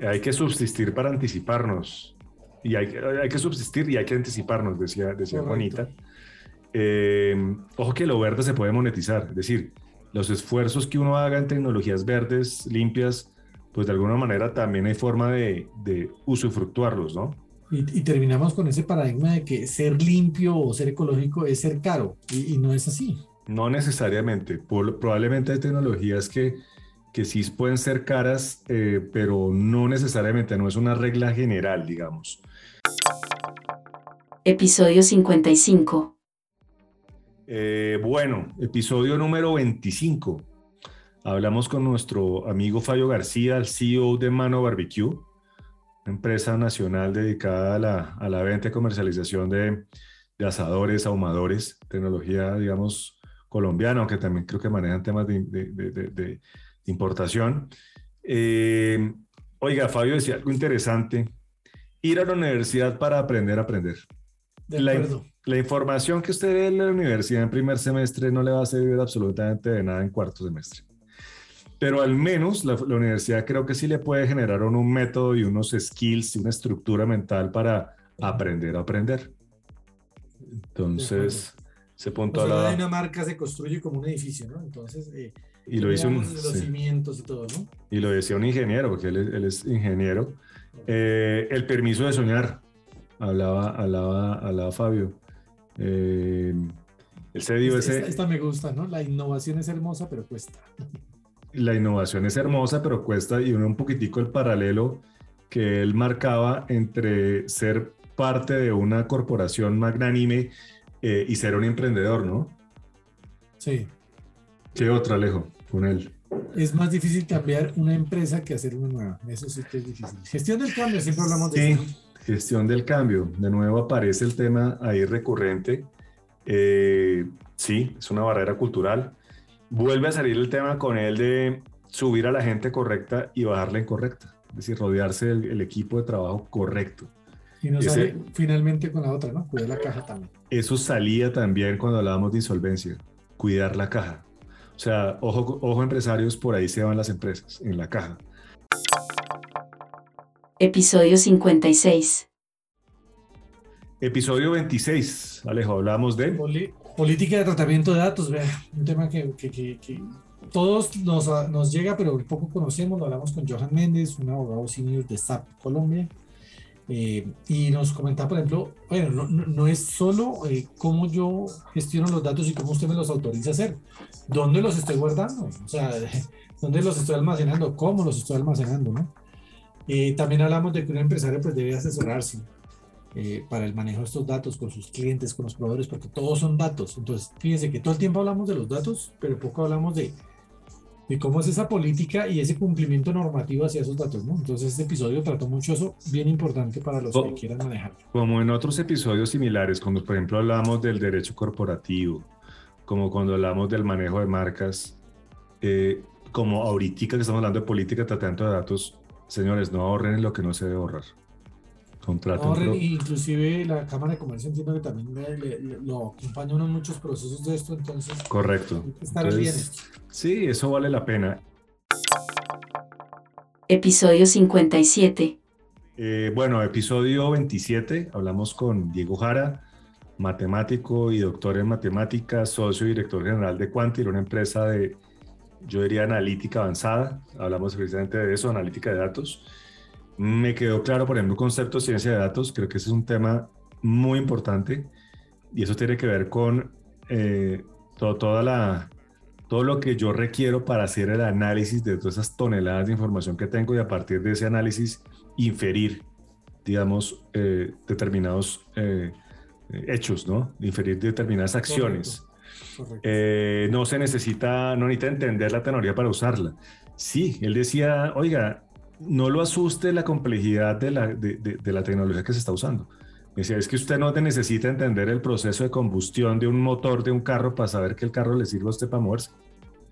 Hay que subsistir para anticiparnos. Y hay, hay que subsistir y hay que anticiparnos, decía, decía Juanita. Eh, ojo que lo verde se puede monetizar, es decir, los esfuerzos que uno haga en tecnologías verdes, limpias, pues de alguna manera también hay forma de, de usufructuarlos, ¿no? Y, terminamos con ese paradigma de que ser limpio o ser ecológico es ser caro, y, no es así. No necesariamente. probablemente hay tecnologías que, que sí pueden ser caras, eh, pero no necesariamente, no es una regla general, digamos. Episodio 55. Eh, bueno, episodio número 25. Hablamos con nuestro amigo Fabio García, el CEO de Mano Barbecue empresa nacional dedicada a la, a la venta y comercialización de, de, asadores, ahumadores, tecnología, digamos, colombiana, aunque también creo que manejan temas de, de, de importación. Eh, oiga, Fabio decía algo interesante, ir a la universidad para aprender a aprender. La, la, información que usted ve en la universidad en primer semestre no le va a servir absolutamente de nada en cuarto semestre pero al menos la, universidad creo que sí le puede generar un, método y unos skills y una estructura mental para aprender a aprender. Entonces, se punto o sea, una marca se construye como un edificio, ¿no? Entonces, eh, y lo hizo un, los cimientos y todo, ¿no? Y lo decía un ingeniero, porque él, es ingeniero. Eh, el permiso de soñar, hablaba, hablaba, hablaba Fabio. Eh, ese esta, esta me gusta, ¿no? La innovación es hermosa, pero cuesta la innovación es hermosa, pero cuesta, y uno un poquitico el paralelo que él marcaba entre ser parte de una corporación magnánime eh, y ser un emprendedor, ¿no? Sí. ¿Qué otra, Alejo, con él? Es más difícil cambiar una empresa que hacer una nueva. Eso sí que es difícil. Gestión del cambio, siempre hablamos de sí, Gestión del cambio. De nuevo aparece el tema ahí recurrente. Eh, sí, es una barrera cultural vuelve a salir el tema con él de subir a la gente correcta y bajar la incorrecta. Es decir, rodearse del equipo de trabajo correcto. Y no sale finalmente con la otra, ¿no? Cuidar la caja también. Eso salía también cuando hablábamos de insolvencia, cuidar la caja. O sea, ojo, ojo empresarios, por ahí se van las empresas, en la caja. Episodio 56. Episodio 26. Alejo, hablamos de... Política de tratamiento de datos, vea, un tema que, todos nos, llega, pero poco conocemos, lo hablamos con Johan Méndez, un abogado senior de SAP Colombia, eh, y nos comentaba, por ejemplo, bueno, no, no es solo eh, cómo yo gestiono los datos y cómo usted me los autoriza a hacer, dónde los estoy guardando, o sea, dónde los estoy almacenando, cómo los estoy almacenando, ¿no? Eh, también hablamos de que un empresario pues debe asesorarse eh, para el manejo de estos datos con sus clientes, con los proveedores, porque todos son datos. Entonces, fíjense que todo el tiempo hablamos de los datos, pero poco hablamos de, de cómo es esa política y ese cumplimiento normativo hacia esos datos, ¿no? Entonces, este episodio trató mucho eso, bien importante para los que quieran manejar. Como en otros episodios similares, cuando por ejemplo hablamos del derecho corporativo, como cuando hablamos del manejo de marcas, eh, como ahorita que estamos hablando de política, tratando de datos, señores, no ahorren en lo que no se debe ahorrar. Contraten. Ahorren, inclusive la Cámara de Comercio entiendo que también lo acompaña en muchos procesos de esto, entonces. Correcto. estar bien sí, eso vale la pena. Episodio 57. Eh, bueno, episodio 27, hablamos con Diego Jara, matemático y doctor en matemáticas, socio y director general de Quantil, una empresa de, yo diría, analítica avanzada. Hablamos precisamente de eso, analítica de datos. Me quedó claro, por ejemplo, concepto de ciencia de datos. Creo que ese es un tema muy importante y eso tiene que ver con eh, todo, toda la, todo lo que yo requiero para hacer el análisis de todas esas toneladas de información que tengo y a partir de ese análisis inferir, digamos, eh, determinados eh, hechos, ¿no? Inferir determinadas acciones. no se necesita, no necesita entender la tecnología para usarla. Sí, él decía, oiga, no lo asuste la complejidad de la, de, la tecnología que se está usando. Me decía, es que usted no necesita entender el proceso de combustión de un motor de un carro para saber que el carro le sirve a usted para moverse.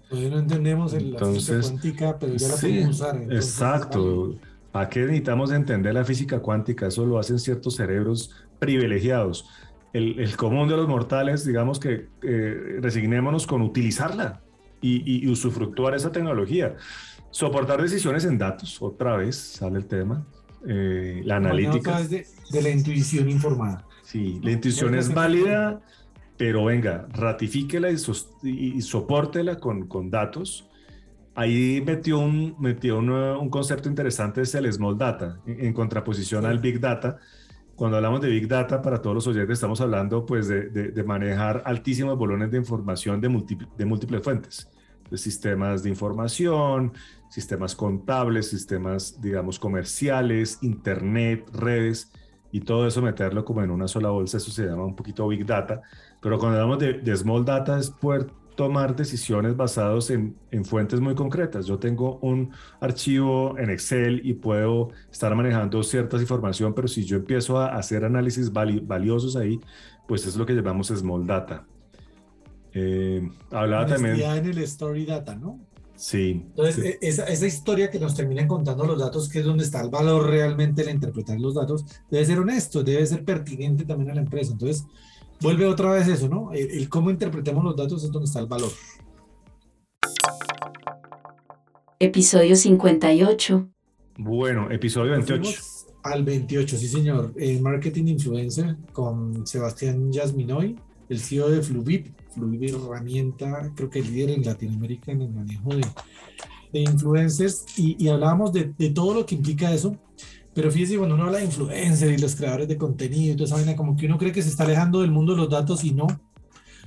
Pues no entendemos el, entonces, la física cuántica, pero ya la podemos usar. exacto. ¿A qué necesitamos entender la física cuántica? Eso lo hacen ciertos cerebros privilegiados. El, el común de los mortales, digamos que eh, resignémonos con utilizarla y, y usufructuar esa tecnología. Soportar decisiones en datos, otra vez sale el tema. Eh, la analítica. De, de, la intuición informada. Sí, la intuición es válida, pero venga, ratifíquela y, y soportela con, con, datos. Ahí metió, un, metió un, concepto interesante, es el small data, en, contraposición al big data. Cuando hablamos de big data, para todos los oyentes, estamos hablando pues de, de, de manejar altísimos volúmenes de información de, de múltiples fuentes de sistemas de información, sistemas contables, sistemas, digamos, comerciales, internet, redes, y todo eso meterlo como en una sola bolsa, eso se llama un poquito Big Data, pero cuando hablamos de, Small Data es poder tomar decisiones basadas en, en, fuentes muy concretas. Yo tengo un archivo en Excel y puedo estar manejando ciertas información, pero si yo empiezo a hacer análisis valiosos ahí, pues es lo que llamamos Small Data. Eh, hablaba también... en el Story Data, ¿no? Sí. Entonces, e, Esa, esa, historia que nos terminan contando los datos, que es donde está el valor realmente de interpretar los datos, debe ser honesto, debe ser pertinente también a la empresa. Entonces, vuelve otra vez eso, ¿no? El, cómo interpretamos los datos es donde está el valor. Episodio 58. Bueno, episodio 28. Al 28, sí señor. En Marketing Influencer con Sebastián Yasminoy, el CEO de Fluvip Fluid herramienta, creo que líder en Latinoamérica en el manejo de, de influencers y, y hablábamos de, de, todo lo que implica eso. Pero fíjese, cuando uno habla de influencers y los creadores de contenido y toda esa vaina, como que uno cree que se está alejando del mundo de los datos y no.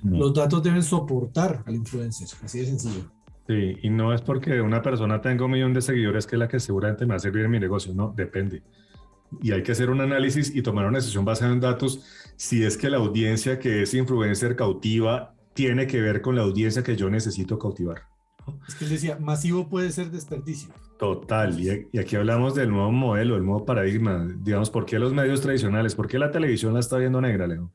Los datos deben soportar al influencer, así de sencillo. Sí, y no es porque una persona tenga un millón de seguidores que es la que seguramente me va a servir en mi negocio, no, depende y hay que hacer un análisis y tomar una decisión basada en datos si es que la audiencia que es influencer cautiva tiene que ver con la audiencia que yo necesito cautivar. Es que él decía, masivo puede ser desperdicio. Total, y, aquí hablamos del nuevo modelo, el nuevo paradigma. Digamos, ¿por qué los medios tradicionales? ¿Por qué la televisión la está viendo negra, Leo?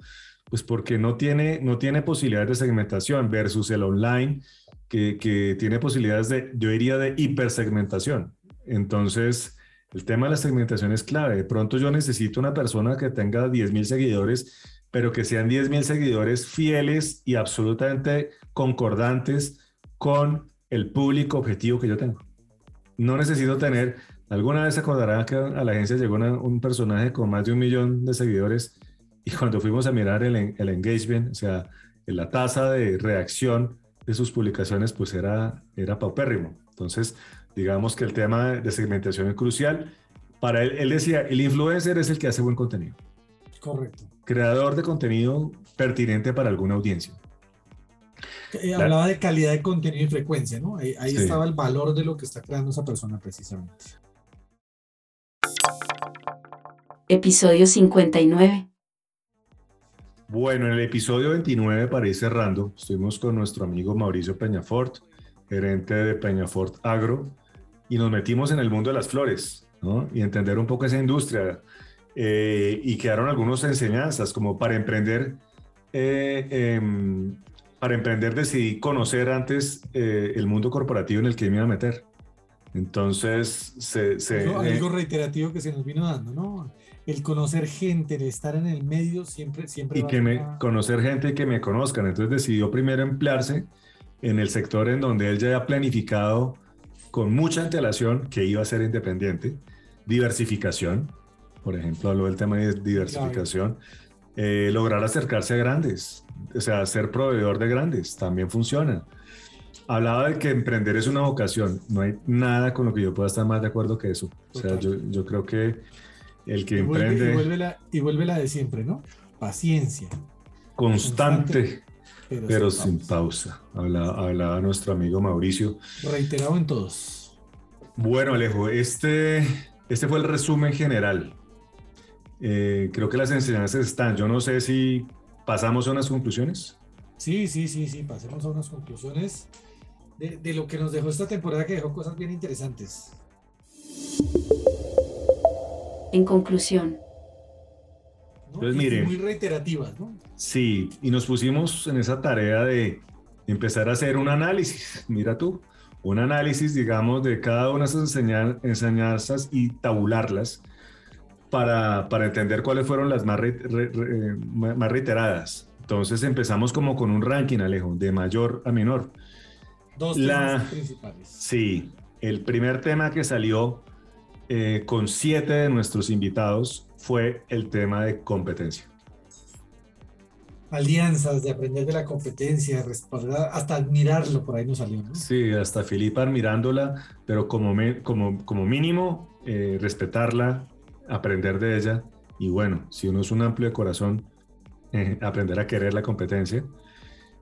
Pues porque no tiene, no tiene posibilidades de segmentación versus el online, que, que tiene posibilidades de, yo diría, de hipersegmentación. Entonces, el tema de la segmentación es clave. De pronto yo necesito una persona que tenga 10.000 seguidores, pero que sean 10.000 seguidores fieles y absolutamente concordantes con el público objetivo que yo tengo. No necesito tener, alguna vez se acordará que a la agencia llegó un personaje con más de un millón de seguidores y cuando fuimos a mirar el, el engagement, o sea, la tasa de reacción de sus publicaciones, pues era, era paupérrimo. Entonces, digamos que el tema de segmentación es crucial. Para él, él decía, el influencer es el que hace buen contenido. Correcto. Creador de contenido pertinente para alguna audiencia. Eh, hablaba de calidad de contenido y frecuencia, ¿no? Ahí, estaba el valor de lo que está creando esa persona precisamente. episodio 59. Bueno, en el episodio 29, para ir cerrando, estuvimos con nuestro amigo Mauricio Peñafort, gerente de Peñafort Agro, y nos metimos en el mundo de las flores, ¿no? Y entender un poco esa industria. Eh, y quedaron algunas enseñanzas, como para emprender, eh, em, para emprender decidí conocer antes eh, el mundo corporativo en el que me iba a meter. Entonces, se, se, algo reiterativo que se nos vino dando, ¿no? el conocer gente, el estar en el medio, siempre, siempre. Y que me, conocer gente y que me conozcan. Entonces decidió primero emplearse en el sector en donde él ya había planificado con mucha antelación que iba a ser independiente. Diversificación, por ejemplo, habló del tema de diversificación. Eh, lograr acercarse a grandes, o sea, ser proveedor de grandes, también funciona. Hablaba de que emprender es una vocación. No hay nada con lo que yo pueda estar más de acuerdo que eso. O sea, yo, yo creo que el que y vuelve, emprende. Y vuelve, la, y vuelve la de siempre, ¿no? Paciencia. Constante, pero, sin, pausa. Hablaba, hablaba, nuestro amigo Mauricio. Reiterado en todos. Bueno, Alejo, este, este fue el resumen general. Eh, creo que las enseñanzas están. Yo no sé si pasamos a unas conclusiones. Sí, sí, sí, sí, pasemos a unas conclusiones de, de lo que nos dejó esta temporada, que dejó cosas bien interesantes. En conclusión. Pues miren. Muy reiterativas, ¿no? Sí, y nos pusimos en esa tarea de empezar a hacer un análisis. Mira tú, un análisis, digamos, de cada una de esas enseñanzas y tabularlas para, para entender cuáles fueron las más, más reiteradas. Entonces empezamos como con un ranking, Alejo, de mayor a menor. Dos temas principales. Sí, el primer tema que salió eh, con siete de nuestros invitados fue el tema de competencia. Alianzas, de aprender de la competencia, hasta admirarlo, por ahí nos salió. Sí, hasta Filipa admirándola, pero como, como, como mínimo, eh, respetarla, aprender de ella. Y bueno, si uno es un amplio de corazón, eh, aprender a querer la competencia.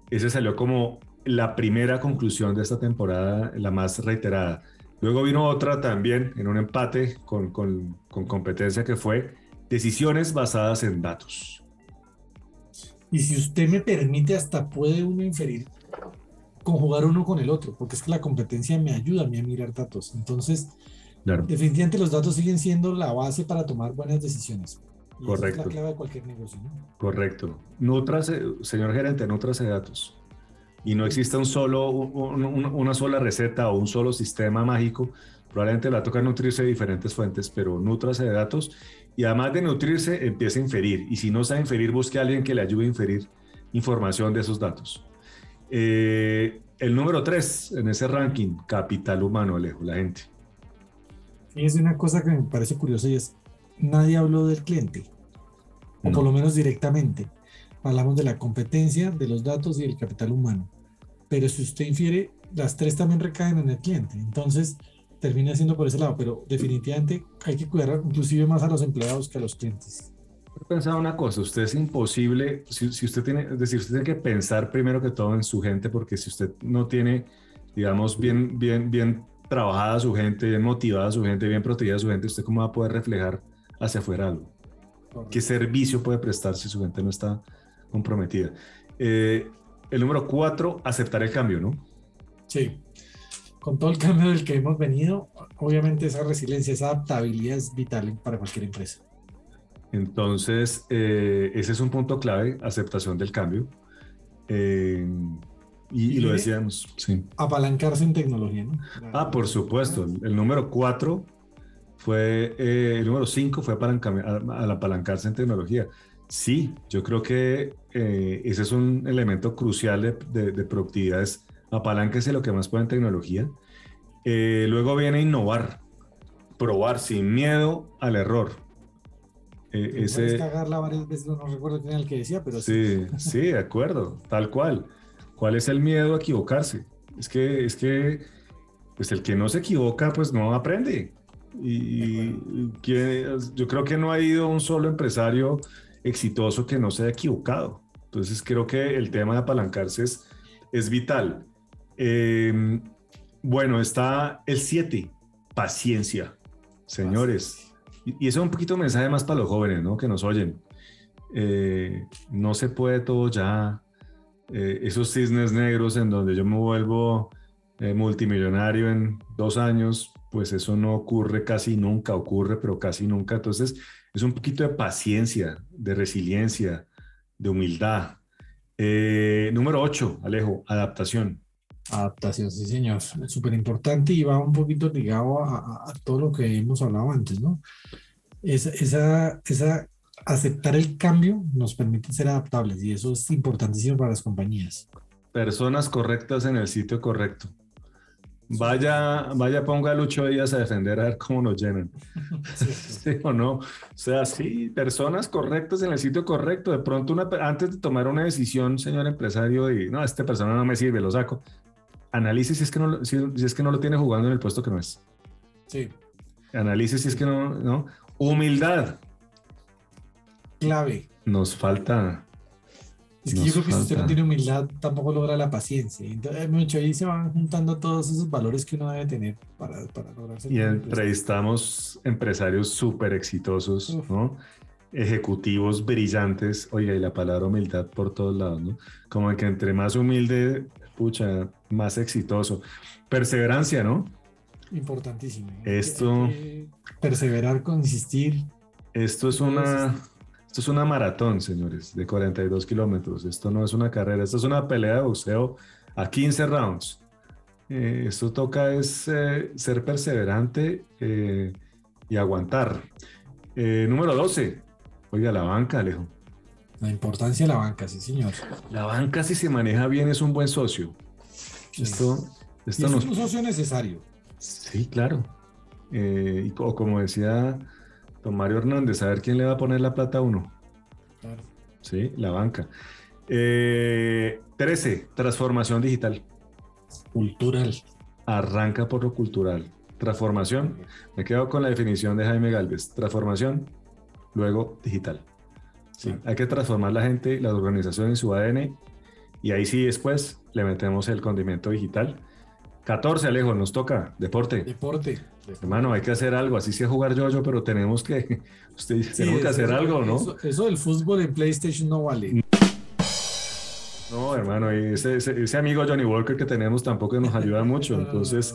Ese salió como la primera conclusión de esta temporada, la más reiterada. Luego vino otra también en un empate con, con competencia que fue decisiones basadas en datos. Y si usted me permite, hasta puede uno inferir conjugar uno con el otro, porque es que la competencia me ayuda a mí a mirar datos. Entonces, definitivamente los datos siguen siendo la base para tomar buenas decisiones. Correcto. es la clave de cualquier negocio. ¿no? Correcto. Nutrase, señor gerente, nutrase datos y no existe un solo, una sola receta o un solo sistema mágico, probablemente le va a tocar nutrirse de diferentes fuentes, pero nutrase de datos y además de nutrirse, empiece a inferir. Y si no sabe inferir, busque a alguien que le ayude a inferir información de esos datos. Eh, el número tres en ese ranking, capital humano, Alejo, la gente. Es una cosa que me parece curiosa y es, nadie habló del cliente, o por lo menos directamente hablamos de la competencia, de los datos y del capital humano. Pero si usted infiere, las tres también recaen en el cliente. Entonces, termina siendo por ese lado. Pero definitivamente hay que cuidar inclusive más a los empleados que a los clientes. He pensado una cosa, usted es imposible, si, si, usted tiene, es decir, usted tiene que pensar primero que todo en su gente, porque si usted no tiene, digamos, bien, bien, bien trabajada su gente, bien motivada su gente, bien protegida su gente, ¿usted cómo va a poder reflejar hacia afuera algo? ¿Qué servicio puede prestar si su gente no está comprometida. Eh, el número cuatro, aceptar el cambio, ¿no? Sí. Con todo el cambio del que hemos venido, obviamente esa resiliencia, esa adaptabilidad es vital para cualquier empresa. Entonces, eh, ese es un punto clave, aceptación del cambio. Eh, y, lo decíamos, sí. Apalancarse en tecnología, ¿no? ah, por supuesto. El número cuatro fue, el número cinco fue al apalancarse en tecnología. Sí, yo creo que eh, ese es un elemento crucial de, de, productividad, es apalánquese lo que más pueda en tecnología. Eh, luego viene innovar, probar sin miedo al error. Eh, ese... cagarla varias veces, no, recuerdo quién era el que decía, pero sí. Sí, sí, de acuerdo, tal cual. ¿Cuál es el miedo a equivocarse? Es que, es que, pues el que no se equivoca, pues no aprende. Y, que, yo creo que no ha ido un solo empresario exitoso que no se haya equivocado. Entonces creo que el tema de apalancarse es, es vital. Em, bueno, está el 7, paciencia. Señores, Y, eso es un poquito mensaje más para los jóvenes, ¿no? Que nos oyen. Eh, no se puede todo ya. Eh, esos cisnes negros en donde yo me vuelvo eh, multimillonario en dos años, pues eso no ocurre casi nunca, ocurre, pero casi nunca. Entonces, es un poquito de paciencia, de resiliencia, de humildad. número 8, Alejo, adaptación. Adaptación, sí, señor. Súper importante y va un poquito ligado a, todo lo que hemos hablado antes, ¿no? Esa, esa, aceptar el cambio nos permite ser adaptables y eso es importantísimo para las compañías. Personas correctas en el sitio correcto. Vaya, vaya, ponga a Lucho Díaz a defender a ver cómo nos llenan. Sí, o no? O sea, sí, personas correctas en el sitio correcto. De pronto, una, antes de tomar una decisión, señor empresario, y no, esta persona no me sirve, lo saco analice si es que no, si, es que no lo tiene jugando en el puesto que no es. Sí. Analice si es que no, no. Humildad. Clave. Nos falta. Es que yo creo que si usted no tiene humildad, tampoco logra la paciencia. Entonces, mucho ahí se van juntando todos esos valores que uno debe tener para, para lograr Y entrevistamos empresarios súper exitosos, ¿no? Ejecutivos brillantes. Oiga, y la palabra humildad por todos lados, ¿no? Como que entre más humilde pucha, más exitoso. Perseverancia, ¿no? Importantísimo. Esto. perseverar con insistir. Esto es una. Esto es una maratón, señores, de 42 kilómetros. Esto no es una carrera, esto es una pelea de boxeo a 15 rounds. Eh, esto toca es eh, ser perseverante eh, y aguantar. número 12. Oiga, la banca, Alejo. La importancia de la banca, sí, señor. La banca, si se maneja bien, es un buen socio. Esto, esto es un socio necesario. Sí, claro. Eh, o como decía don Mario Hernández, a ver quién le va a poner la plata a uno. Claro. Sí, la banca. Eh, 13, transformación digital. Cultural. Arranca por lo cultural. Transformación. Me quedo con la definición de Jaime Galvez. Transformación, luego digital. Sí, hay que transformar la gente, la organización en su ADN y ahí sí después le metemos el condimento digital. 14, Alejo, nos toca, deporte. Deporte. Hermano, hay que hacer algo, así sea jugar yo-yo, pero tenemos que, usted, tenemos que hacer algo, ¿no? Eso, del fútbol en PlayStation no vale. No, hermano, ese, ese, amigo Johnny Walker que tenemos tampoco nos ayuda mucho, entonces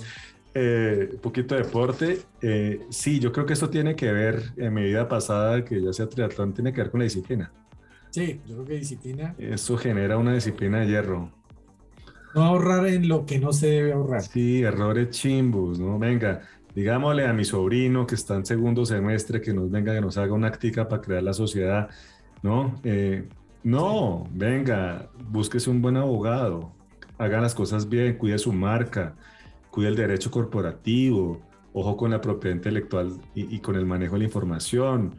eh, un poquito de deporte. Eh, sí, yo creo que esto tiene que ver, en mi vida pasada, que ya sea triatlón, tiene que ver con la disciplina. Sí, yo creo que disciplina. Eso genera una disciplina de hierro. No ahorrar en lo que no se debe ahorrar. Sí, errores chimbos, ¿no? Venga, digámosle a mi sobrino que está en segundo semestre que nos venga, que nos haga una actica para crear la sociedad, ¿no? Eh, no, venga, búsquese un buen abogado, haga las cosas bien, cuide su marca, cuida el derecho corporativo, ojo con la propiedad intelectual y, con el manejo de la información.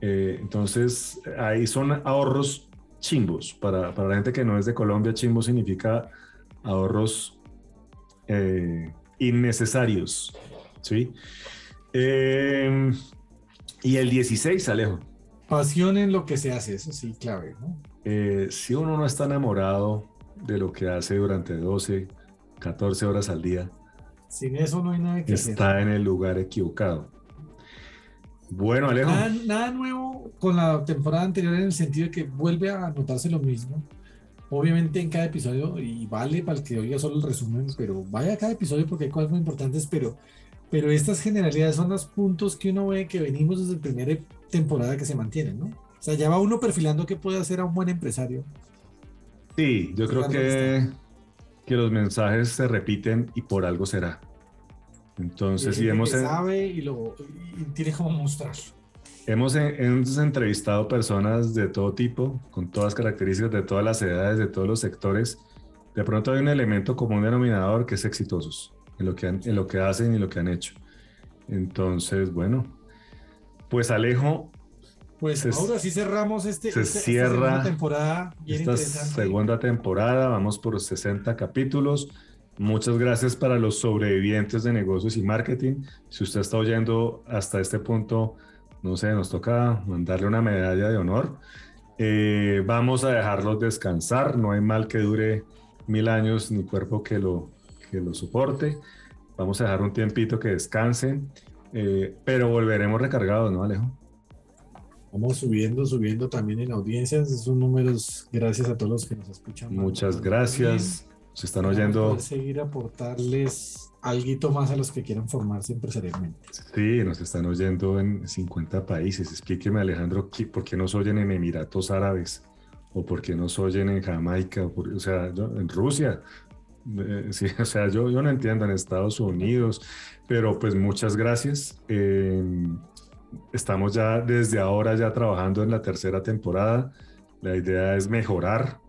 Eh, entonces, ahí son ahorros chimbos. Para, para, la gente que no es de Colombia, chimbo significa ahorros eh, innecesarios. ¿sí? Eh, y el 16, Alejo. Pasión en lo que se hace, eso sí, clave. ¿no? si uno no está enamorado de lo que hace durante 12, 14 horas al día, sin eso no hay nada que hacer. Está en el lugar equivocado. Bueno, Alejo. Nada, nuevo con la temporada anterior en el sentido de que vuelve a notarse lo mismo. Obviamente en cada episodio, y vale para el que oiga solo el resumen, pero vaya a cada episodio porque hay cosas muy importantes, pero, pero estas generalidades son los puntos que uno ve que venimos desde la primera temporada que se mantienen, ¿no? O sea, ya va uno perfilando qué puede hacer a un buen empresario. Sí, yo creo que que los mensajes se repiten y por algo será. Entonces, si hemos... sabe y, lo, tiene como mostrarlo. Hemos, hemos, entrevistado personas de todo tipo, con todas características, de todas las edades, de todos los sectores. De pronto hay un elemento común denominador que es exitosos en lo que, en lo que hacen y lo que han hecho. Entonces, bueno, pues Alejo, pues ahora sí cerramos este, se este, cierra esta segunda temporada. esta segunda temporada, vamos por 60 capítulos. Muchas gracias para los sobrevivientes de negocios y marketing. Si usted está oyendo hasta este punto, no sé, nos toca mandarle una medalla de honor. Eh, vamos a dejarlos descansar. No hay mal que dure mil años ni cuerpo que lo, que lo soporte. Vamos a dejar un tiempito que descansen Eh, pero volveremos recargados, ¿no, Alejo? Vamos subiendo, subiendo también en audiencias. Esos números, gracias a todos los que nos escuchan. Muchas gracias. Se están oyendo. Seguir aportarles algo más a los que quieran formarse empresarialmente. Sí, nos están oyendo en 50 países. Explíqueme, Alejandro, ¿por qué nos oyen en Emiratos Árabes? ¿O por qué nos oyen en Jamaica? O, sea, en Rusia. Eh, sí, o sea, yo, no entiendo en Estados Unidos, pero pues muchas gracias. Eh, estamos ya desde ahora ya trabajando en la tercera temporada. La idea es mejorar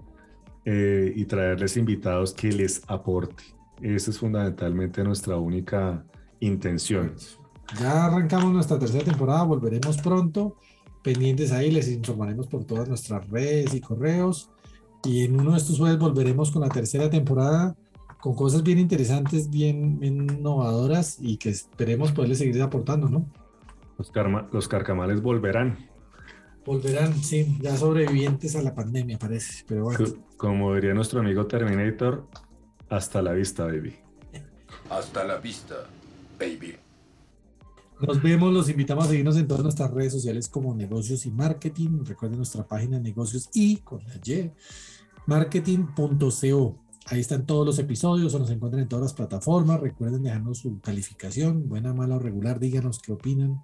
eh, y traerles invitados que les aporte. Esa es fundamentalmente nuestra única intención. Ya arrancamos nuestra tercera temporada, volveremos pronto. Pendientes ahí, les informaremos por todas nuestras redes y correos. Y en uno de estos jueves volveremos con la tercera temporada con cosas bien interesantes, bien, innovadoras y que esperemos poderles seguir aportando, ¿no? Los, los carcamales volverán. Volverán, sí, ya sobrevivientes a la pandemia, parece. Pero bueno. Como diría nuestro amigo Terminator, hasta la vista, baby. Hasta la vista, baby. Nos vemos, los invitamos a seguirnos en todas nuestras redes sociales como Negocios y Marketing. Recuerden nuestra página Negocios y con la Y, marketing.co. Ahí están todos los episodios, o nos encuentran en todas las plataformas. Recuerden dejarnos su calificación, buena, mala o regular. Díganos qué opinan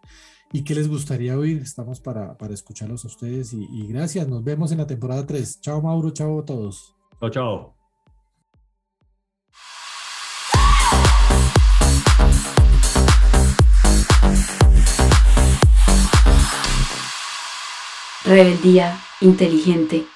y qué les gustaría oír. Estamos para, para escucharlos a ustedes y, y, gracias. Nos vemos en la temporada 3. Chao, Mauro. Chao a todos. Chao, chao. Rebeldía inteligente.